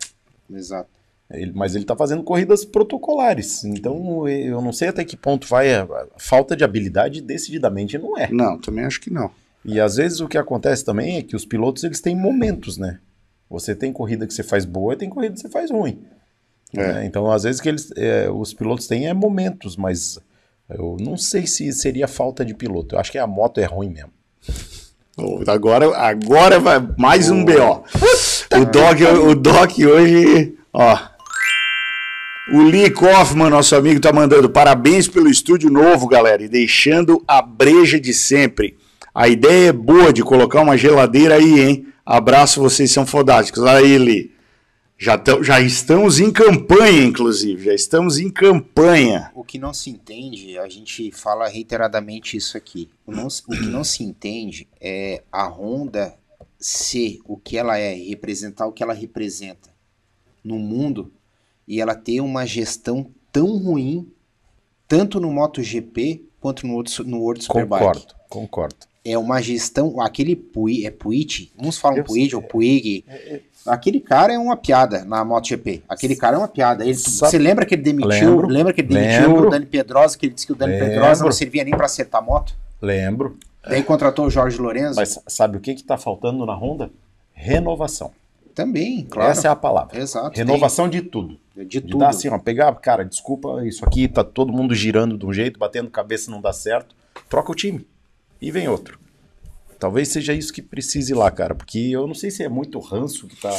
exato. Ele- mas ele tá fazendo corridas protocolares. Então eu não sei até que ponto vai. A, a falta de habilidade decididamente não é. Não, também acho que não. E às vezes o que acontece também é que os pilotos eles têm momentos, né? Você tem corrida que você faz boa e tem corrida que você faz ruim. É. né? Então às vezes que eles, é, os pilotos têm é momentos, mas eu não sei se seria falta de piloto. Eu acho que a moto é ruim mesmo. Agora, agora vai mais um BO. O Doc, o Doc hoje, ó. O Lee Kaufman, nosso amigo, tá mandando parabéns pelo estúdio novo, galera, e deixando a breja de sempre. A ideia é boa de colocar uma geladeira aí, hein? Abraço, vocês são fodásticos. Aí, Lee. Já, tão- já estamos em campanha, inclusive. Já estamos em campanha. O que não se entende, a gente fala reiteradamente isso aqui. O, não se- o que não se entende é a Honda ser o que ela é, e representar o que ela representa no mundo e ela ter uma gestão tão ruim, tanto no MotoGP quanto no, outro, no World Superbike. Concordo, concordo. É uma gestão, aquele Pui, é Puig, uns falam Puig ou Puig. Aquele cara é uma piada na MotoGP. Aquele cara é uma piada. Ele- Sabe- você lembra que ele demitiu? Lembro, lembra que ele demitiu lembro. o Dani Pedrosa, que ele disse que o Dani Lembro. Pedrosa não servia nem para acertar a moto? Lembro. Daí contratou o Jorge Lorenzo? Mas sabe o que que tá faltando na Honda? Renovação. Também, claro. Essa é a palavra. Exato. Renovação de tudo. De De tudo. dar assim, ó, pegar, cara, desculpa, isso aqui tá todo mundo girando de um jeito, batendo cabeça não dá certo, troca o time e vem outro. Talvez seja isso que precise lá, cara, porque eu não sei se é muito ranço que tá.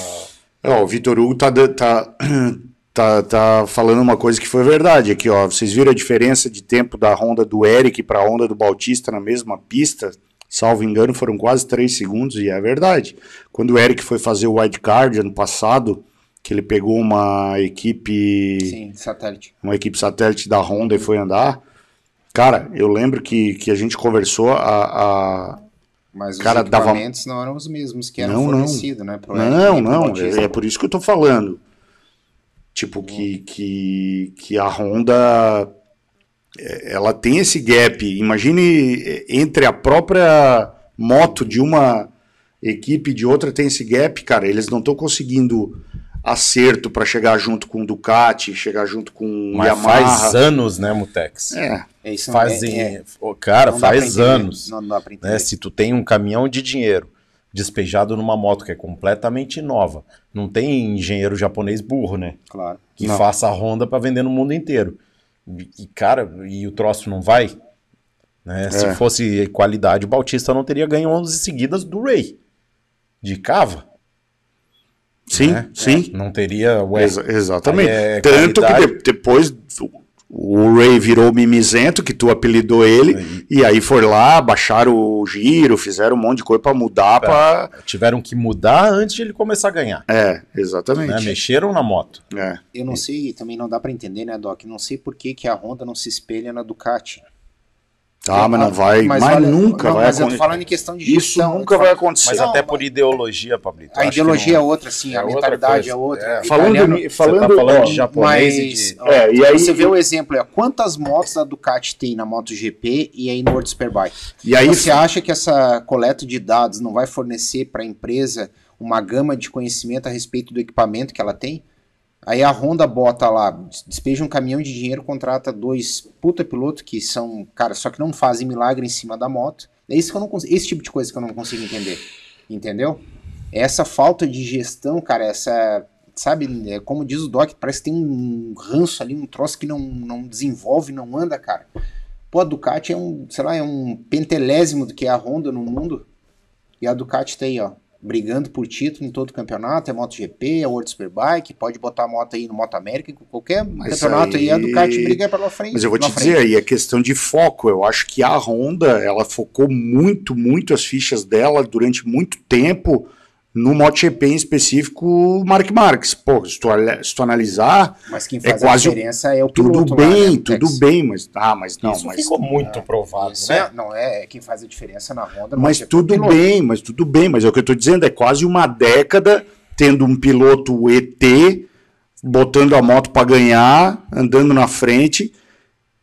Ó, o Vitor Hugo tá, tá, tá, tá falando uma coisa que foi verdade aqui, ó. Vocês viram a diferença de tempo da Honda do Eric para a Honda do Bautista na mesma pista? Salvo engano, foram quase 3 segundos, e é verdade. Quando o Eric foi fazer o wildcard ano passado, que ele pegou uma equipe Sim, satélite. uma equipe satélite da Honda e foi andar. Cara, eu lembro que, que a gente conversou a, a- Mas os Cara, dava- equipamentos não eram os mesmos que eram Não, não. fornecidos, né? Não, não, Bautista. é, é por isso que eu tô falando. Tipo, que, que, que a Honda é, ela tem esse gap. Imagine é, entre a própria moto de uma equipe e de outra tem esse gap, cara. Eles não estão conseguindo acerto para chegar junto com o Ducati, chegar junto com Mas Yamaha. faz anos, né, Mutex? É, É isso Fazem. é- é- Cara, não faz anos. Não dá pra entender. né? Se tu tem um caminhão de dinheiro despejado numa moto que é completamente nova, não tem engenheiro japonês burro, né? Claro. Que Não. faça a Honda para vender no mundo inteiro. E, cara, e o troço não vai? Né? Se É. fosse qualidade, o Bautista não teria ganho 11 seguidas do Ray. De cava. sim, né? sim. Não teria. Ué, Exa- exatamente. é Tanto qualidade. que de- depois o Ray virou mimizento, que tu apelidou ele, e aí foi lá, baixaram o giro, fizeram um monte de coisa para mudar pra... tiveram que mudar antes de ele começar a ganhar. É, Né? exatamente. Mexeram na moto. É. Eu não sei, também não dá pra entender, né, Doc? Não sei por que, que a Honda não se espelha na Ducati. Tá, mas não vai, mas, olha, nunca não, vai Mas eu tô acontecer. falando em questão de Isso gestão. nunca vai acontecer. Mas até mas- por ideologia, Pablito. A ideologia não- é outra, sim, é a outra mentalidade é outra. É. Falando, Italiano- ni- Você falando, tá falando ó, de japonês e Mas, de... ó, É, e aí- você vê o exemplo, é, quantas motos a Ducati tem na MotoGP e aí no World Superbike? E aí, Você acha que essa coleta de dados não vai fornecer para a empresa uma gama de conhecimento a respeito do equipamento que ela tem? Aí a Honda bota lá, despeja um caminhão de dinheiro, contrata dois puta piloto que são, cara, só que não fazem milagre em cima da moto. É isso que eu não esse tipo de coisa que eu não consigo entender. Entendeu? Essa falta de gestão, cara, essa, sabe, é, como diz o Doc, parece que tem um ranço ali, um troço que não, não desenvolve, não anda, cara. Pô, a Ducati é um, sei lá, é um pentelésimo do que é a Honda no mundo. E a Ducati tá aí, ó, brigando por título em todo o campeonato, é MotoGP, é World Superbike, pode botar a moto aí no Moto América, qualquer Mas campeonato aí, a aí- Ducati briga pela frente. Mas eu vou te na dizer frente. aí, é questão de foco. Eu acho que a Honda, ela focou muito, muito as fichas dela durante muito tempo no MotoGP em específico, o Mark Marques. Pô, se tu, se tu analisar, Mas quem é faz a quase o- diferença é o tudo piloto lá, bem, né, tudo Tex? bem, mas ah, mas não, Isso mas ficou muito provado, Isso né? é, não é, é quem faz a diferença na Honda. Mas é tudo piloto. bem, mas tudo bem, mas é o que eu tô dizendo, é quase uma década tendo um piloto ET botando a moto para ganhar, andando na frente.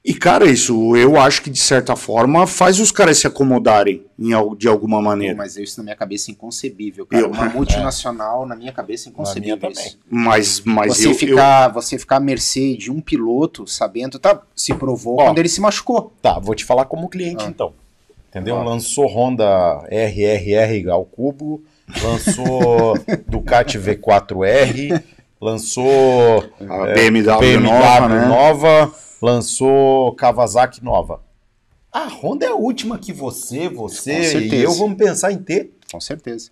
E cara, isso eu acho que de certa forma faz os caras se acomodarem em, de alguma Pô, maneira. Mas isso na minha cabeça é inconcebível, cara. Eu- Uma multinacional, na minha cabeça, é inconcebível minha isso. Mas mas Você, eu, ficar, você ficar à mercê de um piloto sabendo, tá, se provou Ó. quando ele se machucou. Tá, vou te falar como cliente Ah. então. Entendeu? Ah. Lançou Honda RRR ao cubo, lançou Ducati V4R, lançou a BMW, BMW nova, né? nova, lançou Kawasaki nova. A Honda é a última que você, você e eu vamos pensar em ter. Com certeza.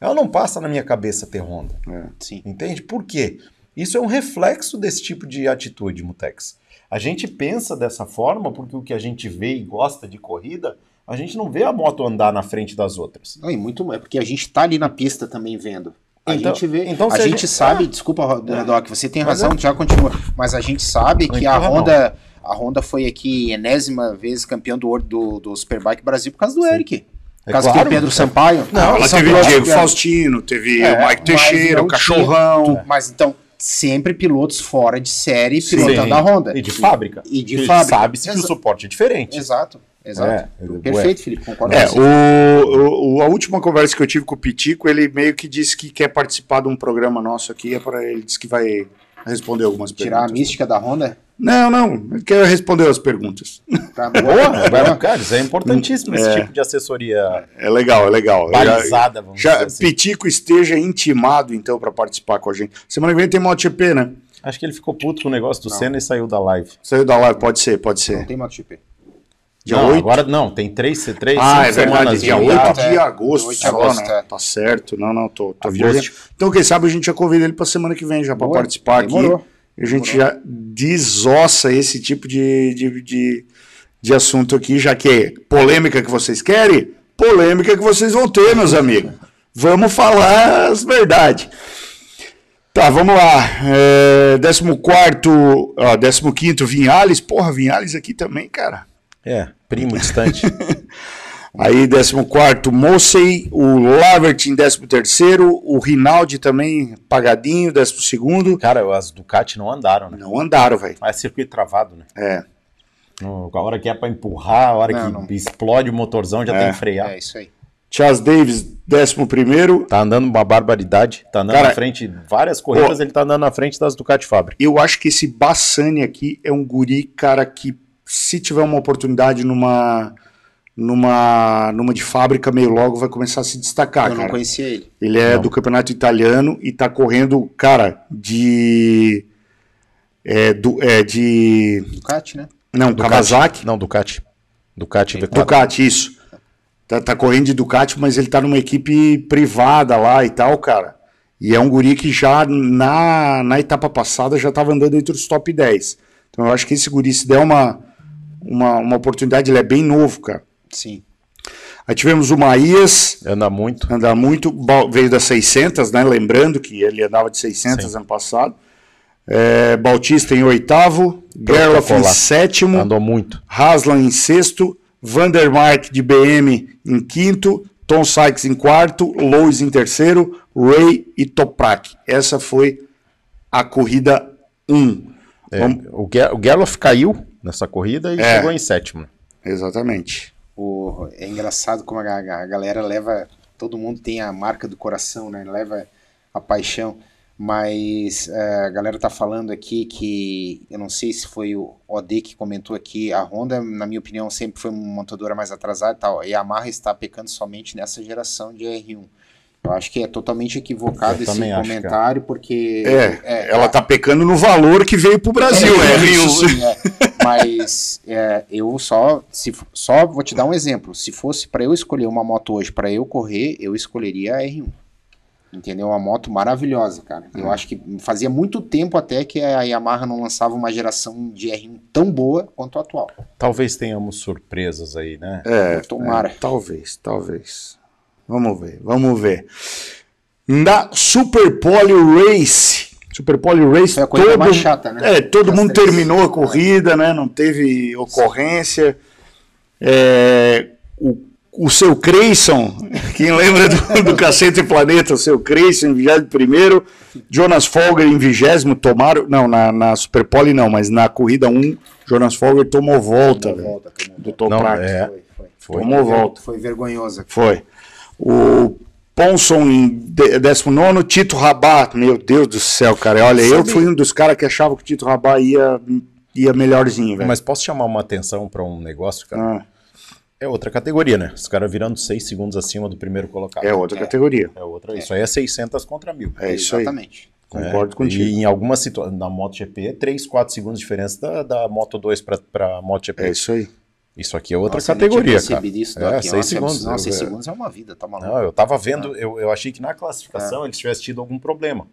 Ela não passa na minha cabeça ter Honda. Sim. Entende? Por quê? Isso é um reflexo desse tipo de atitude, Mutex. A gente pensa dessa forma porque o que a gente vê e gosta de corrida, a gente não vê a moto andar na frente das outras. Não, e muito é porque a gente tá ali na pista também vendo. A Então- gente vê. então a gente gente- sabe, Ah. desculpa, Ro- Doc, você tem razão, é. já continua. Mas a gente sabe Não que a empurra, não. Honda, a Honda foi aqui enésima vez campeão do, do, do Superbike Brasil por causa do Eric. Por É causa claro. que o Pedro Sampaio. Não, ela teve pilotos Diego Faustino, teve É, o Mike Teixeira, o Cachorrão. tinha- Mas então, sempre pilotos fora de série Sim. pilotando a Honda. E de fábrica. E de fábrica. Sabe-se que o suporte é diferente. Exato, exato. É, Perfeito, Felipe, concordo É, com você. o, o- a última conversa que eu tive com o Pitico, ele meio que disse que quer participar de um programa nosso aqui, é para ele disse que vai responder algumas Tirar a perguntas. mística da Honda. Não, não, ele quer responder as perguntas. Tá Boa, boa. cara, isso é importantíssimo, esse É. tipo de assessoria É legal, é legal. Balizada, vamos Já, dizer assim. Pitico esteja intimado, então, para participar com a gente. Semana que vem tem MotoGP, né? Acho que ele ficou puto com o negócio do Não. Senna e saiu da live. Saiu da live, pode ser, pode Não ser. tem MotoGP. Dia não, 8? agora não, tem três, três Ah, é verdade, semanas dia de 8 hiato. é. de agosto, 8 de agosto, né? Tá certo. Não, não, tô, tô viajando. Então, quem sabe a gente já convida ele pra semana que vem já para Boa, participar demorou. aqui. A gente já desossa esse tipo de, de, de, de assunto aqui, já que é polêmica que vocês querem, polêmica que vocês vão ter, meus amigos. Vamos falar as verdades. Tá, vamos lá. É, 14, ó, 15 Vinhales. Porra, Vinhales aqui também, cara. É, primo distante. Aí, 14, Mosey, o Lavert em 13, o Rinaldi também pagadinho, 12. Cara, as Ducati não andaram, né? Não andaram, velho. Mas é circuito travado, né? É. No- A hora que é pra empurrar, a hora Não, que explode o motorzão, já É. tem que frear. É isso aí. Charles Davis, 11. Tá andando uma barbaridade. Tá andando Cara, na frente, várias corridas, ele tá andando na frente das Ducati Fábrica. Eu acho que esse Bassani aqui é um guri, cara, que se tiver uma oportunidade numa numa numa de fábrica meio logo vai começar a se destacar, eu não cara. conhecia ele. Ele é do campeonato italiano e tá correndo, cara, de é, do, é de Ducati, né? não, Ducati. Kawasaki, Não, Ducati. Ducati V4. Ducati isso. Tá, tá correndo de Ducati, mas ele tá numa equipe privada lá e tal, cara. E é um guri que já na, na etapa passada já tava andando entre os top 10. Então eu acho que esse guri, se der uma, uma, uma oportunidade, ele é bem novo, cara. Sim. Aí tivemos o Maías, Anda muito. anda muito, veio das 600, né? Lembrando que ele andava de 600 Sim. ano passado. É, Bautista em oitavo, Gerloff em sétimo, Andou muito. Haslam em sexto, Vandermark de BM em quinto, Tom Sykes em quarto, Lois em terceiro, Ray e Toprak. Essa foi a corrida 1. É, Vamos- o, Ger o Gerloff caiu nessa corrida e É. chegou em sétimo. Exatamente. O, é engraçado como a, a galera leva. Todo mundo tem a marca do coração, né? Leva a paixão. Mas é, a galera tá falando aqui que. Eu não sei se foi o OD que comentou aqui. A Honda, na minha opinião, sempre foi uma montadora mais atrasada e tal. E a Yamaha está pecando somente nessa geração de R1. Eu acho que é totalmente equivocado Eu esse comentário, porque. É, ela tá pecando no valor que veio pro Brasil, É, é, isso sim, é. Mas é, eu só, se, só vou te dar um exemplo. Se fosse para eu escolher uma moto hoje para eu correr, eu escolheria a R1. Entendeu? Uma moto maravilhosa, cara. Eu Hum. acho que fazia muito tempo até que a Yamaha não lançava uma geração de R1 tão boa quanto a atual. Talvez tenhamos surpresas aí, né? É, Tomara. é, talvez, talvez. Vamos ver, vamos ver. Na Super Pole Race, Super Pole Race, Foi a corrida mais chata, né? É, todo Das mundo três. terminou a corrida, né? Não teve ocorrência. É, o, o seu Creyson, quem lembra do, do Cacete Planeta, o seu Creyson em 21 Jonas Folger em 20 tomaram, não, na, na Super Pole não, mas na corrida 1, Jonas Folger tomou volta, velho, Volta, tomou do volta. Não, é. Foi, foi. Foi. Tomou volta. Foi vergonhosa. Foi. O Ponson em de- 19, Tito Rabat, meu Deus do céu, cara. Olha, eu Sabe- fui um dos caras que achava que o Tito Rabat ia, ia melhorzinho, velho. Mas posso chamar uma atenção para um negócio, cara? Ah, É outra categoria, né? Os caras virando seis segundos acima do primeiro colocado. é outra categoria. É outra. Isso aí é 600 contra mil. É isso aí. Exatamente. Concordo É, contigo. E em algumas situações, na MotoGP, é 3, 4 segundos de diferença da, da Moto 2 para a MotoGP. É isso aí. Isso aqui é outra Nossa, eu categoria, cara. percebido Isso, é, Doc. 6 Nossa, segundos. Não, Eu- 6 eu- segundos é uma vida, tá maluco. Não, eu tava vendo, eu, eu achei que na classificação eles tivessem tido algum problema.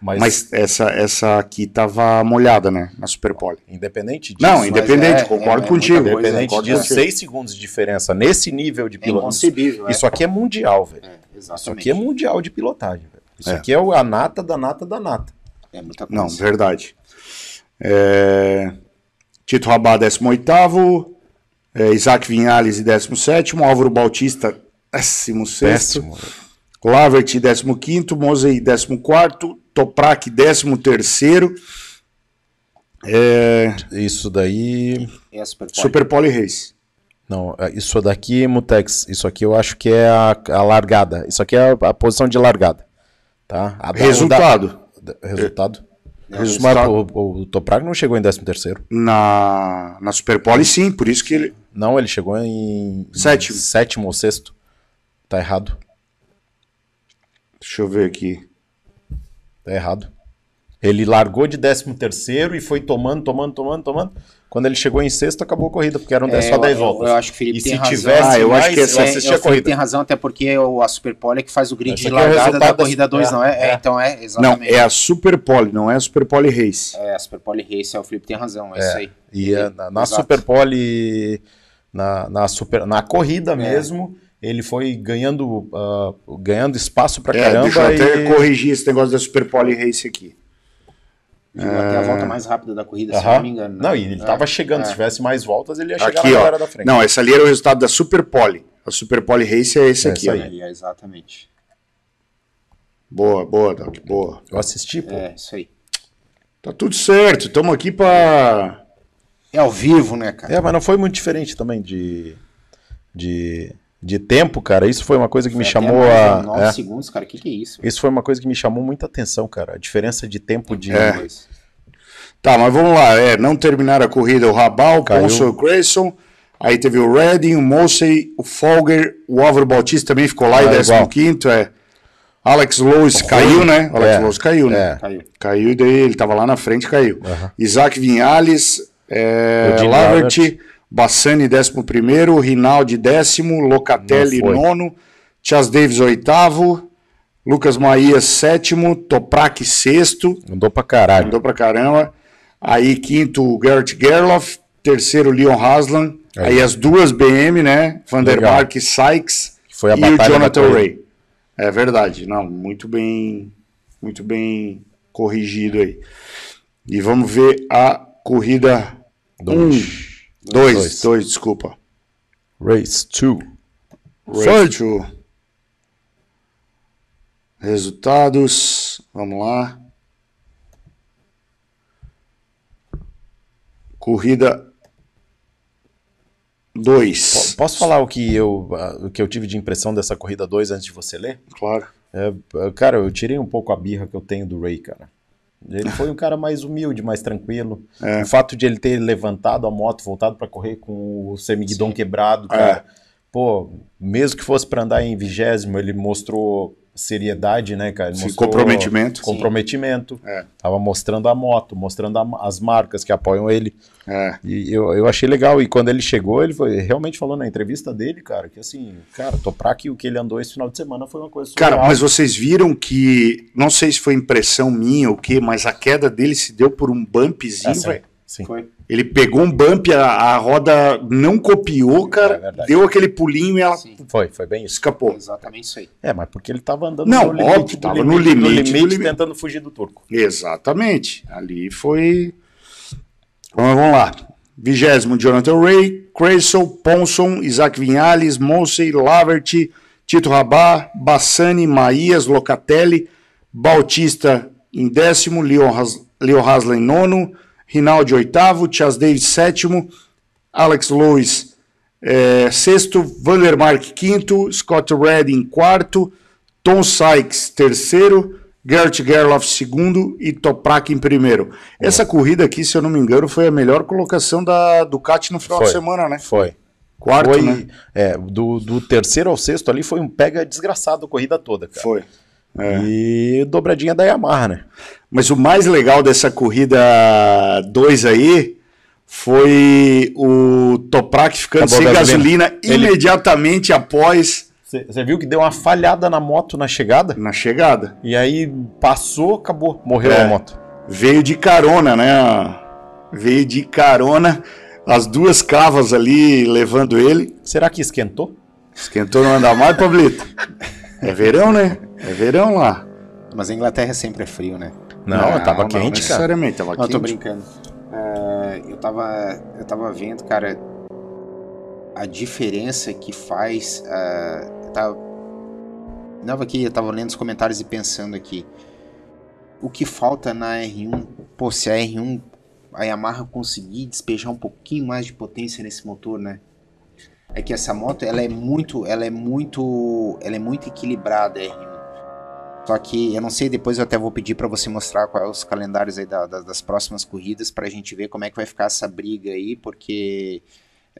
Mas, Mas essa, essa aqui tava molhada, né? Na Super Pole. independente disso, Não, independente, é- concordo é contigo. coisa, independente concordo disso, contigo. 6 segundos de diferença nesse nível de É pilotagem. é. Isso aqui é mundial, velho. É, Isso aqui é mundial de pilotagem, velho. Isso É. aqui é a nata da nata da nata. É muita coisa. Não, verdade. É... Tito Rabat, 18. É, Isaac Vinhales, em 17. Álvaro Bautista, 16. Péssimo. velho. Lavert, 15. Mosey, 14. Toprak, 13. É... Isso daí. É a Super Pole Race. Não, é, isso daqui, Mutex, isso aqui eu acho que é a, a largada. Isso aqui é a, a posição de largada. Tá? A da- Resultado. o da- resultado. Resultado. O, o, Toprak não chegou em 13 terceiro. Na, na Super Pole, sim, por isso que ele. Não, ele chegou em, em Sétimo. sétimo ou sexto. Tá errado. Deixa eu ver aqui. Tá errado. Ele largou de 13 terceiro e foi tomando, tomando, tomando, tomando. Quando ele chegou em sexto, acabou a corrida, porque eram 10 É, só eu- 10 eu- voltas. eu acho que o Felipe e tem se razão. tivesse Ah, eu acho mais, que essa- eu É, assisti o a Felipe corrida. tem razão, até porque o, a Super Pole é que faz o grid Esse de é largada da da- corrida 2, é, não é? É, é. Então é, Não, exatamente. é a Super Pole, não é a Super Pole Race. É, a Super Pole Race, é, o Felipe tem razão, é, isso aí. E é, na, na Exato. Super Pole, na, na, super, na É. corrida mesmo, ele foi ganhando, ah, ganhando espaço pra É, caramba. deixa eu até e- corrigir esse negócio da Super Pole Race aqui. Chegou até a volta mais rápida da corrida, se Aham. não me engano. né? Não, e ele É, tava chegando. é. Se tivesse mais voltas, ele ia chegar Aqui, na ó. galera da frente. Não, essa ali era o resultado da Super Pole. a Super Poly Race é esse É aqui, esse ó. aí. É, exatamente. Boa, boa, Doc, boa. Eu assisti, pô. É, isso aí. Tá tudo certo, estamos aqui pra. É ao vivo, né, cara? É, mas não foi muito diferente também de, de, de tempo, cara. Isso foi uma coisa que me Foi chamou mais de a. nove é. segundos, cara. O que, que é isso? Isso foi uma coisa que me chamou muita atenção, cara. A diferença de tempo de. É. Tá, mas vamos lá. É, não terminaram a corrida o Rabal, o Caiu. Ponce e o Grayson. Aí teve o Redding, o Mosey, o Folger, o Álvaro Bautista também ficou lá Ah, em igual. 15 é. Alex Lois O caiu, né? Alex É, Lois caiu, né? é. Caiu. Caiu e daí ele tava lá na frente caiu. Isaac Vinhales, é, Lavert, Lavert. Bassani, 11, Rinaldi, décimo, Locatelli, nono, Chas Davis, oitavo, Lucas Maia, sétimo, Toprak, sexto. Andou pra caralho. Andou pra caramba. Aí, quinto, Gert Gerloff, terceiro, Leon Haslam. É. Aí, as duas BM, né? Vandermark e Sykes. Foi a e o Jonathan Ray. É verdade. Não, muito bem, muito bem corrigido aí. E vamos ver a corrida 1 dois, Dois. dois, desculpa. Race 2. Race to. Resultados, vamos lá. Corrida 2. Posso falar o que, eu, ah, o que eu tive de impressão dessa corrida 2 antes de você ler? Claro. É, é, cara, eu tirei um pouco a birra que eu tenho do Ray, cara. Ele foi um cara mais humilde, mais tranquilo. É. O fato de ele ter levantado a moto, voltado pra correr com o semiguidão quebrado, É. cara. Pô, mesmo que fosse pra andar em vigésimo, ele mostrou seriedade, né, cara? Sim, comprometimento. Comprometimento. É. Tava mostrando a moto, mostrando a- as marcas que apoiam ele. É. E eu, eu achei legal. E quando ele chegou, ele foi, realmente falou na entrevista dele, cara, que assim, cara, Toprak que o que ele andou esse final de semana foi uma coisa Cara, surreal. mas vocês viram que, não sei se foi impressão minha ou o quê, mas a queda dele se deu por um bumpzinho, É, velho. Sim. Foi. Ele pegou um bump, a, a roda não copiou, É cara, verdade. deu aquele pulinho e ela Sim. Foi, foi bem isso. escapou. Exatamente isso aí. É, mas porque ele tava andando Não, no óbvio, do tava no limite do limite. tentando fugir do turco. Exatamente. Ali foi. Então, vamos lá. Vigésimo, Jonathan Ray, Cressel, Ponson, Isaac Vinhales, Monsey, Lavert, Tito Rabá, Bassani, Maías, Locatelli, Bautista em décimo, Leo, Has, Leo Haslam em nono, Rinaldi oitavo, Chas Davis sétimo, Alex Lois é, sexto, Vandermark quinto, Scott Redding quarto, Tom Sykes terceiro, Gert Gerloff segundo e Toprak em primeiro. Essa corrida aqui, se eu não me engano, foi a melhor colocação da Ducati no final Foi. de semana, né? Foi. Quarto, foi, né? é, do, do terceiro ao sexto ali foi um pega desgraçado a corrida toda, cara. Foi. É. E dobradinha da Yamaha, né? Mas o mais legal dessa corrida 2 aí foi o Toprak ficando Acabou sem gasolina. gasolina Ele- imediatamente após Você viu que deu uma falhada na moto na chegada? na chegada. E aí passou, acabou, morreu É. a moto. Veio de carona, né? Veio de carona, as duas cavas ali levando ele. Será que esquentou? Esquentou não andar mais, Pablito? É verão, né? É verão lá. Mas a Inglaterra sempre é frio, né? Não, tava não quente, cara. necessariamente, tava Não, eu tô quente. brincando. É, eu, tava, eu tava vendo, cara, a diferença que faz. é, eu tava, não, aqui, eu tava lendo os comentários e pensando aqui. O que falta na R1? Pô, se a R1, a Yamaha conseguir despejar um pouquinho mais de potência nesse motor, né? É que essa moto, ela é muito, ela é muito, ela é muito equilibrada, a R1. Só que eu não sei, depois eu até vou pedir para você mostrar quais os calendários aí da- da- das próximas corridas pra gente ver como é que vai ficar essa briga aí, porque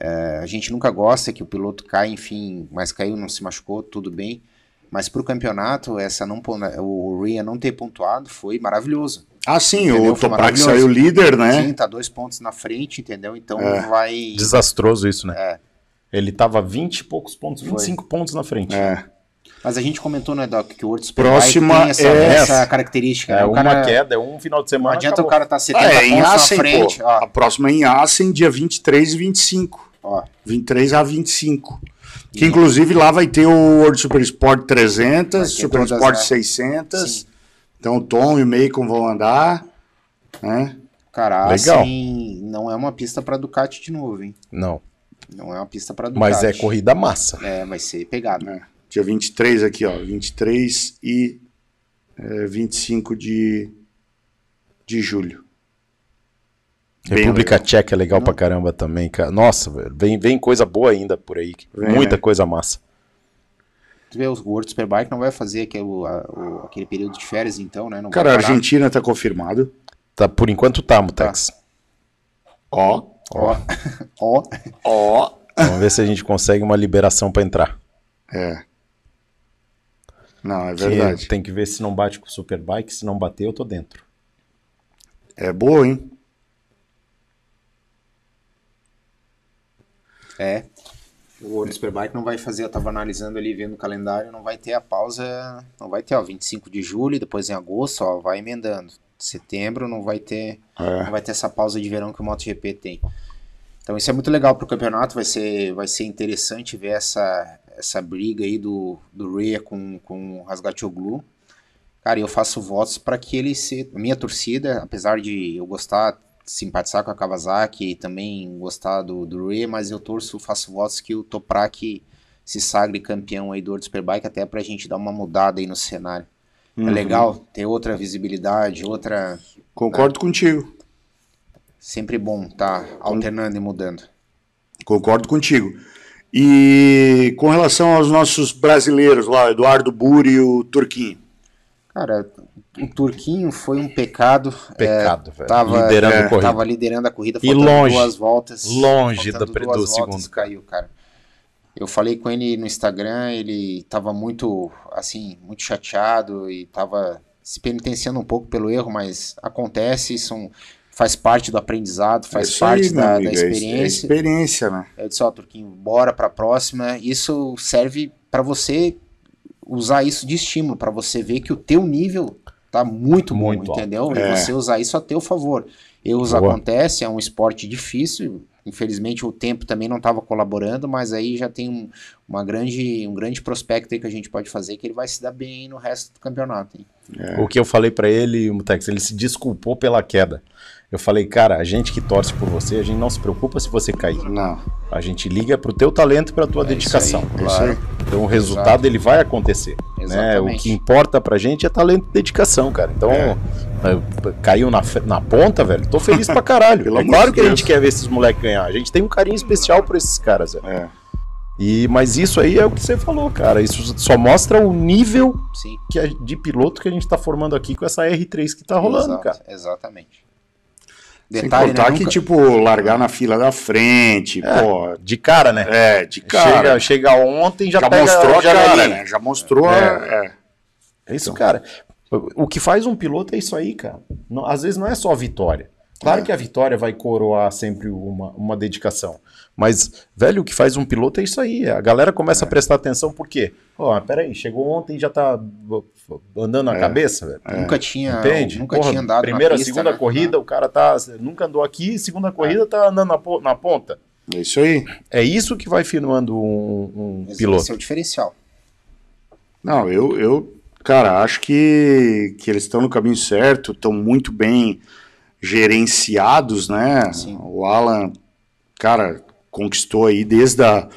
é, a gente nunca gosta que o piloto caia, enfim, mas caiu, não se machucou, tudo bem. Mas pro campeonato, essa não, o Ria não ter pontuado foi maravilhoso. Ah, sim, Entendeu? o Foi Toprak saiu líder, né? Sim, tá dois pontos na frente, entendeu? Então É. vai. Desastroso isso, né? É. Ele tava 20 e poucos pontos, 25 pontos na frente. É. Mas a gente comentou, né, Doc, que o World Próxima tem essa, é essa característica. É né? Uma cara- queda, é um final de semana. Não adianta acabou. o cara tá 70 Ah, é, em Assen, na frente. pô. ó, A próxima é em Assen, dia 23 e 25. ó. 23 a 25. Que inclusive lá vai ter o World Super Sport 300, Vai ter Super todas, Sport né? 600. Sim. Então o Tom e o Macon vão andar. Né? Cara, Legal. assim, não é uma pista pra Ducati de novo, hein? Não. Não é uma pista para Mas é corrida massa. É, vai ser pegado. É. Dia 23 aqui, ó. 23 e é, 25 de, de julho. República legal. Tcheca é legal pra caramba também, cara. Nossa, velho, vem, vem coisa boa ainda por aí. Vem, Muita né? coisa massa. Tu vê, o World Superbike não vai fazer aquele, o- a- o- aquele período de férias, então, né? Não Cara, a. Argentina tá confirmado. Tá, por enquanto tá, Mutex. Ó, Ó, ó, ó. Vamos ver se a gente consegue uma liberação pra entrar. É. Não, é Que verdade. Tem que ver se não bate com o Superbike. Se não bater, eu tô dentro. É boa, hein? É. O Superbike não vai fazer, eu tava analisando ali, vendo o calendário, não vai ter a pausa, não vai ter, ó, 25 de julho, depois em agosto, ó, vai emendando. Setembro não vai ter, É. não vai ter essa pausa de verão que o MotoGP tem. Então isso é muito legal pro campeonato, vai ser, vai ser interessante ver essa, essa briga aí do, do Rhea com, com o Rasgatoglu. Cara, eu faço votos para que ele se. A minha torcida, apesar de eu gostar, simpatizar com a Kawasaki e também gostar do, do Rhea, mas eu torço, faço votos que o Toprak se sagre campeão aí do World Superbike, até pra gente dar uma mudada aí no cenário. É legal ter outra visibilidade, outra. Concordo contigo. Sempre bom tá alternando e mudando. Concordo contigo. E com relação aos nossos brasileiros lá, Eduardo Buri e o Turquinho. Cara, o Turquinho foi um pecado. Pecado, velho. Tava Liderando é, a corrida. Tava liderando a corrida, E longe, duas voltas. longe do- duas do voltas, segundo. caiu, cara. Eu falei com ele no Instagram, ele tava muito, assim, muito chateado e tava se penitenciando um pouco pelo erro, mas acontece, são, faz parte do aprendizado, faz É parte aí, da, amigo, da é- É experiência. experiência, né? Eu disse, ó, Turquinho, bora pra próxima. Isso serve pra você usar isso de estímulo, pra você ver que o teu nível tá muito bom, Muito alto. entendeu? É. E você usar isso a teu favor. Erros Boa. acontecem, é um esporte difícil. Infelizmente o tempo também não estava colaborando, mas aí já tem um, uma grande, um grande prospecto aí que a gente pode fazer que ele vai se dar bem no resto do campeonato. hein? O que eu falei pra ele, Mutex, ele se desculpou pela queda. Eu falei, cara, a gente que torce por você, a gente não se preocupa se você cair. Não. A gente liga pro teu talento e pra tua dedicação. aí, claro. Então o resultado ele vai acontecer. Né? O que importa pra gente é talento e dedicação, cara. Então, É. eh, caiu na, na ponta, velho. Tô feliz pra caralho. É claro que a gente quer ver esses moleques ganhar. A gente tem um carinho especial por esses caras, velho. É. E, mas isso aí é o que você falou, cara. Isso só mostra o nível Sim. que a- de piloto que a gente tá formando aqui com essa R3 que tá rolando, Exato, cara. Exatamente. Sem Detalhe, contar né? que, Nunca- tipo, largar na fila da frente, pô. De cara, né? É, de cara. Chega, chega ontem, já, já pega mostrou a cara, né? Já mostrou a. É. É isso, cara. O que faz um piloto é isso aí, cara. Não- às vezes não é só a vitória. Claro É. que a vitória vai coroar sempre uma, uma dedicação. Mas, velho, o que faz um piloto é isso aí. A galera É. começa a prestar atenção por quê? Ó, peraí, chegou ontem e já tá andando na É. cabeça, velho. Nunca tinha, Entende? nunca Porra, tinha andado Primeira, na pista, segunda né? corrida, o cara tá. Nunca andou aqui, segunda corrida tá andando na, na ponta. É isso aí. É isso que vai firmando um, um Esse piloto. é o diferencial. Não, eu, eu cara, acho que, que eles estão no caminho certo, estão muito bem gerenciados, né? Sim. O Alan, cara, conquistou aí desde a.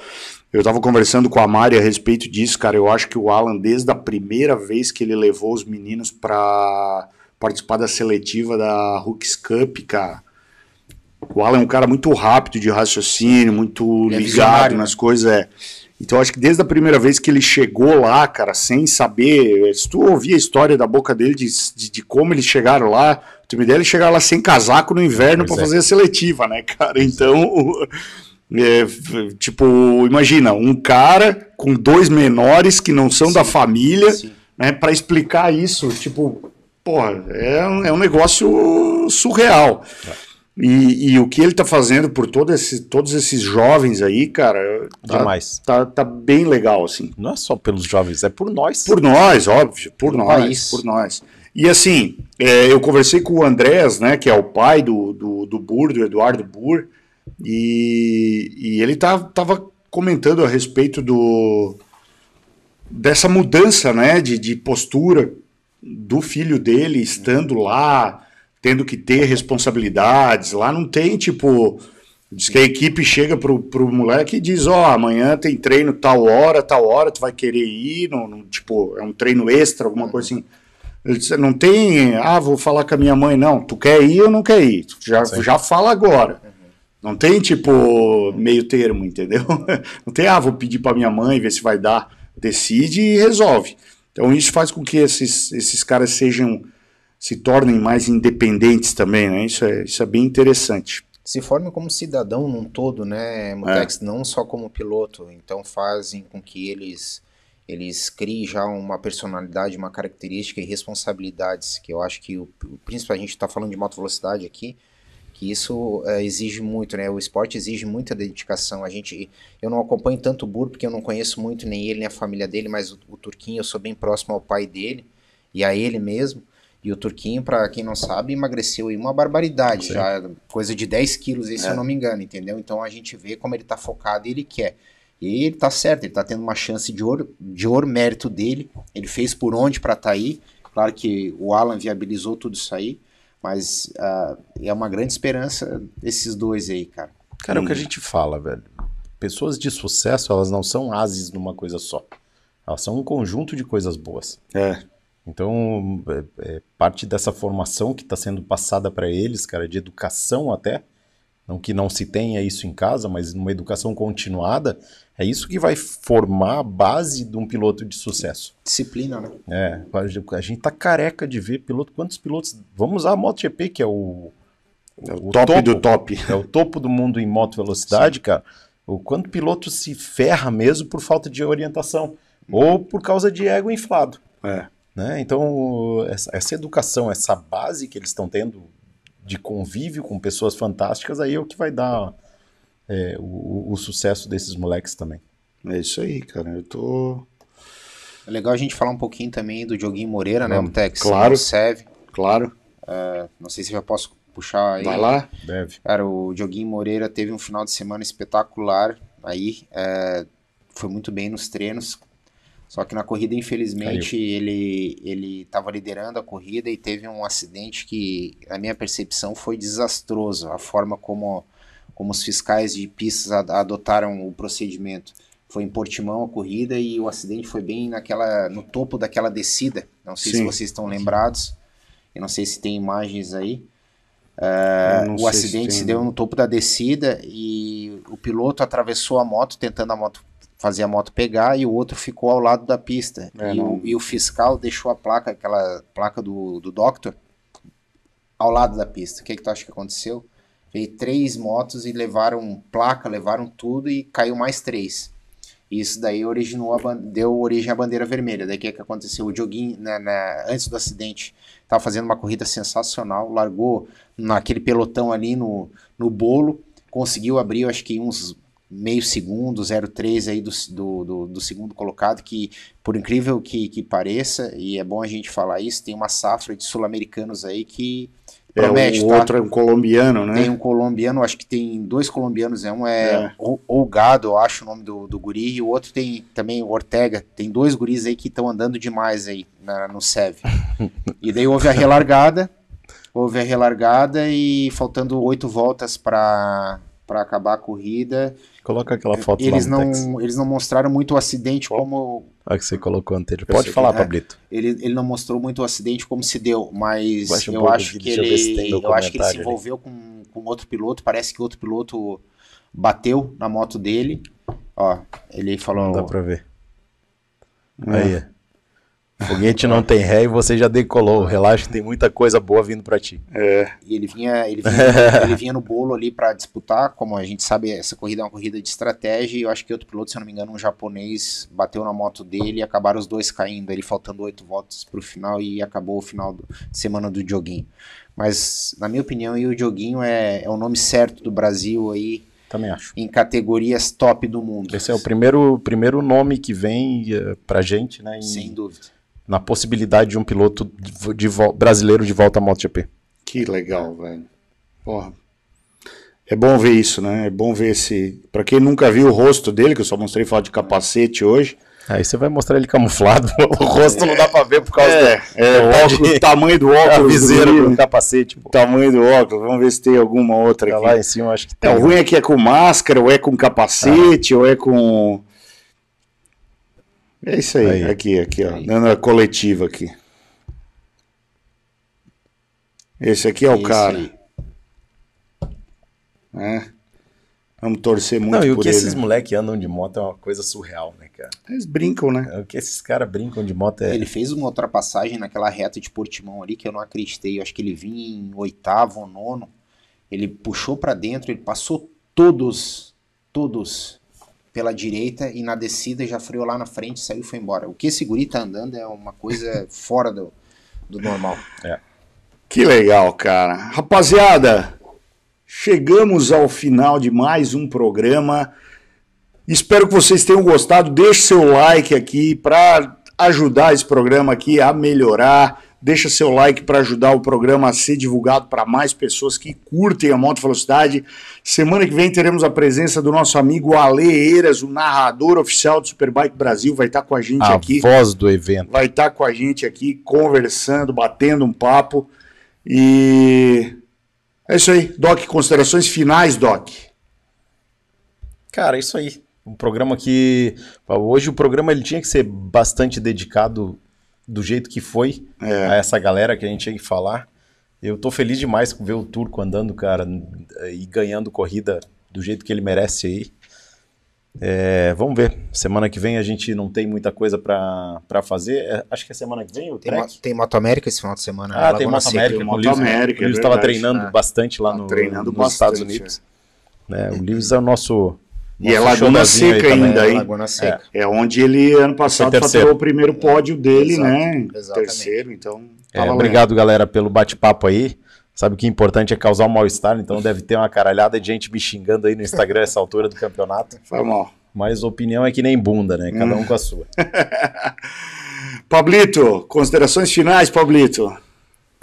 Eu tava conversando com a Mari a respeito disso, cara. Eu acho que o Alan, desde a primeira vez que ele levou os meninos para participar da seletiva da Hooks Cup, cara. O Alan é um cara muito rápido de raciocínio, muito Ele é ligado visionário, nas coisas. É. Então acho que desde a primeira vez que ele chegou lá, cara, sem saber, se tu ouvir a história da boca dele de, de, de como eles chegaram lá, o time dele chegaram lá sem casaco no inverno para é. fazer a seletiva, né, cara? Então, o- é, tipo, imagina, um cara com dois menores que não são da família, Sim. né, para explicar isso, tipo, porra, é um, é um negócio surreal. E, e o que ele tá fazendo por todo esse, todos esses jovens aí, cara, tá, Demais. tá, tá bem legal, assim. Não é só pelos jovens, é por nós. Por nós, óbvio, por Pelo nós, país. por nós. E assim, é, eu conversei com o Andrés, né, que é o pai do, do, do Bur, do Eduardo Bur, e, e ele tá, tava comentando a respeito do dessa mudança, né, de, de postura do filho dele estando lá, tendo que ter responsabilidades. Lá não tem, tipo, Diz que a equipe chega pro, pro moleque e diz, ó, amanhã tem treino tal hora, tal hora, tu vai querer ir, no, no- tipo, é um treino extra, alguma coisa assim. Ele disse, não tem, ah, vou falar com a minha mãe, não, tu quer ir ou não quer ir? Tu já, já fala agora. Não tem, tipo, meio termo, entendeu? Não tem, ah, vou pedir pra minha mãe, ver se vai dar. Decide e resolve. Então isso faz com que esses, esses caras sejam, se tornem mais independentes também, né? Isso é, isso é bem interessante. se formem como cidadão num todo, né, Mutex, não só como piloto. Então fazem com que eles eles criem já uma personalidade, uma característica e responsabilidades, que eu acho que o, o principal a gente está falando de moto velocidade aqui, que isso eh, exige muito, né? O esporte exige muita dedicação. A gente, eu não acompanho tanto o Burro porque eu não conheço muito nem ele nem a família dele, mas o, o Turquinho eu sou bem próximo ao pai dele e a ele mesmo. E o Turquinho, para quem não sabe, emagreceu aí uma barbaridade, já coisa de 10 quilos, se eu não me engano, entendeu? Então a gente vê como ele tá focado e ele quer. E ele tá certo, ele tá tendo uma chance de ouro, de ouro mérito dele. Ele fez por onde para tá aí. Claro que o Alan viabilizou tudo isso aí, mas ah, é uma grande esperança esses dois aí, cara. Cara, é o que a gente fala, velho. Pessoas de sucesso, elas não são ases numa coisa só. Elas são um conjunto de coisas boas. É. Então, é, é parte dessa formação que está sendo passada para eles, cara, de educação até, não que não se tenha isso em casa, mas numa educação continuada, é isso que vai formar a base de um piloto de sucesso. Disciplina, né? É, a gente tá careca de ver piloto, quantos pilotos, vamos usar a MotoGP, que é o, O top do top. é o topo do mundo em moto velocidade, cara. O quanto piloto se ferra mesmo por falta de orientação ou por causa de ego inflado. É. Né? Então, essa, essa educação, essa base que eles estão tendo de convívio com pessoas fantásticas, aí é o que vai dar é, o, o sucesso desses moleques também. É isso aí, cara. Eu tô. É legal a gente falar um pouquinho também do Dioguinho Moreira, né, Vamos. Mutex? Claro. O Sev. Claro. Não sei se já posso puxar aí. Vai lá. Deve. Cara, o Dioguinho Moreira teve um final de semana espetacular aí. é, foi muito bem nos treinos. Só que na corrida, infelizmente, ele ele estava liderando a corrida e teve um acidente que, na minha percepção, foi desastroso. A forma como, como os fiscais de pistas adotaram o procedimento. Foi em Portimão a corrida e o acidente foi bem naquela no topo daquela descida. Não sei se Sim. vocês estão lembrados. Eu não sei se tem imagens aí. Não O acidente tem- se deu no topo da descida e o piloto atravessou a moto, tentando a moto fazer a moto pegar, e o outro ficou ao lado da pista. É, e, o, e o fiscal deixou a placa, aquela placa do, do Doctor, ao lado da pista. O que, que tu acha que aconteceu? Veio três motos e levaram placa, levaram tudo e caiu mais três. Isso daí originou deu origem à bandeira vermelha. Daí o que, que aconteceu? O Dioguinho, na- na- antes do acidente, estava fazendo uma corrida sensacional, largou naquele pelotão ali no, no bolo, conseguiu abrir, acho que uns meio segundo, 0,3 aí do, do, do segundo colocado, que por incrível que, que pareça, e é bom a gente falar isso, tem uma safra de sul-americanos aí que É, promete, o tá? outro é um colombiano, né? Tem um colombiano, acho que tem dois colombianos, né? um é, É. Olgado, eu acho o nome do, do guri, e o outro tem também o Ortega. Tem dois guris aí que estão andando demais aí na- no SEV. e daí houve a relargada, houve a relargada e faltando oito voltas para para acabar a corrida, Coloca aquela foto eles lá, não, eles não mostraram muito o acidente como A que você colocou anterior. Pode falar, que- é. Pablito. ele, ele não mostrou muito o acidente como se deu, mas Baixa um eu acho que eu ele, eu acho que ele se envolveu com, com outro piloto. Parece que outro piloto bateu na moto dele. Ó, ele falou. Não dá pra ver. É. Foguete não tem ré e você já decolou. Relaxa, tem muita coisa boa vindo pra ti. É, E ele vinha, ele vinha, ele vinha no bolo ali para disputar. Como a gente sabe, essa corrida é uma corrida de estratégia. E eu acho que outro piloto, se eu não me engano, um japonês, bateu na moto dele e acabaram os dois caindo. Ele faltando oito voltas pro final e acabou o final de semana do Dioguinho. Mas, na minha opinião, aí, o Dioguinho é, é o nome certo do Brasil aí Também acho. em categorias top do mundo. Esse é o primeiro, primeiro nome que vem eh, pra gente, né? em- Sem dúvida. Na possibilidade de um piloto de, de brasileiro de volta à MotoGP. que legal, velho. Porra. É bom ver isso, né? É bom ver esse. Pra quem nunca viu o rosto dele, que eu só mostrei falar de capacete hoje, Aí você vai mostrar ele camuflado, o rosto não dá pra ver por causa É, do, é, o, tá óculos, de- tamanho do a óculos. viseira do do capacete. Pô. tamanho do óculos. Vamos ver se tem alguma outra Tá aqui. lá em cima, acho que É, tem. o ruim é que é com máscara, ou é com capacete, ou é com. É isso aí, Aí. aqui, aqui, ó. Aí. Dando a coletiva aqui. Esse aqui é o Esse cara. aí. né? Vamos torcer muito Não, e o por que ele. esses moleques andam de moto é uma coisa surreal, né, cara? Eles brincam, né? O que esses caras brincam de moto é. Ele fez uma ultrapassagem naquela reta de Portimão ali que eu não acreditei. Eu acho que ele vinha em oitavo ou nono. Ele puxou pra dentro, ele passou todos, todos pela direita e na descida já freou lá na frente, saiu e foi embora. O que esse guri tá andando é uma coisa fora do, do normal. Que legal, cara. Rapaziada, chegamos ao final de mais um programa. Espero que vocês tenham gostado. Deixe seu like aqui para ajudar esse programa aqui a melhorar. Deixa seu like para ajudar o programa a ser divulgado para mais pessoas que curtem a moto velocidade. Semana que vem teremos a presença do nosso amigo Ale Eiras, o narrador oficial do Superbike Brasil, vai estar com a gente a aqui voz do evento. vai estar com a gente aqui conversando, batendo um papo. E é isso aí. Doc, considerações finais, Doc. Cara, é isso aí. Um programa que. Hoje o programa ele tinha que ser bastante dedicado do jeito que foi É. a essa galera que a gente tinha que falar. Eu tô feliz demais com ver o Turco andando, cara, e ganhando corrida do jeito que ele merece aí. É, vamos ver. Semana que vem a gente não tem muita coisa pra pra fazer. É, acho que é semana que vem o Tem, tem Moto América esse final de semana. né? Ah, tem Moto. América. o Moto Lewis, América, o Lewis é estava treinando Ah. bastante lá Tá no, treinando nos bastante, Estados Unidos. né? O Lewis é o nosso. E é Laguna aí Seca ainda, É, hein? Laguna Seca. É onde ele, ano passado, Foi terceiro. faturou o primeiro pódio dele, Exato, né? exatamente. Terceiro, então. É, obrigado, galera, pelo bate-papo aí. Sabe que o importante é causar um mal-estar, então deve ter uma caralhada de gente me xingando aí no Instagram essa altura do campeonato. Foi mal. Mas opinião é que nem bunda, né? Cada um com a sua. Pablito, considerações finais, Pablito.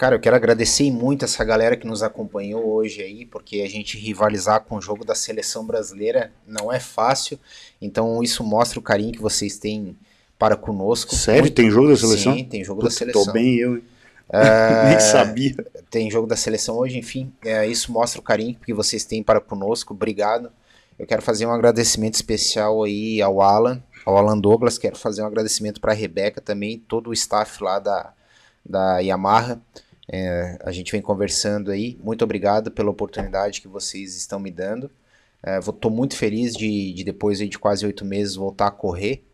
Cara, eu quero agradecer muito essa galera que nos acompanhou hoje aí, porque a gente rivalizar com o jogo da seleção brasileira não é fácil. Então isso mostra o carinho que vocês têm para conosco. Sério, Muito- tem jogo da seleção? Sim, tem jogo da Puta, seleção. Tô bem eu, hein? É, Nem sabia. tem jogo da seleção hoje, enfim, é, isso mostra o carinho que vocês têm para conosco, obrigado. Eu quero fazer um agradecimento especial aí ao Alan, ao Alan Douglas, quero fazer um agradecimento para a Rebeca também, todo o staff lá da, da Yamaha. É, a gente vem conversando aí, muito obrigado pela oportunidade que vocês estão me dando. Estou muito feliz de, de depois de quase oito meses voltar a correr.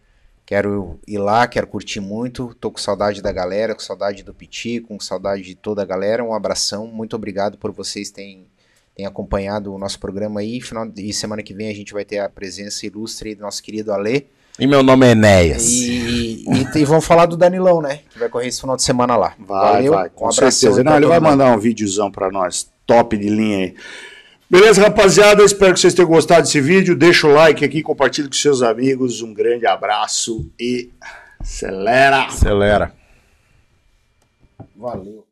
Quero ir lá, quero curtir muito. Tô com saudade da galera, com saudade do Piti, com saudade de toda a galera. Um abração, muito obrigado por vocês terem, terem acompanhado o nosso programa aí. Final, e semana que vem a gente vai ter a presença ilustre do nosso querido Alê. E meu nome é Enéas. E, e, e vamos falar do Danilão, né? Que vai correr esse final de semana lá. Vai, Valeu, vai, com um certeza. Não, ele vai mundo. mandar um videozão pra nós, top de linha aí. Beleza, rapaziada? Espero que vocês tenham gostado desse vídeo. Deixa o like aqui, compartilhe com seus amigos. Um grande abraço e acelera! Acelera. Valeu.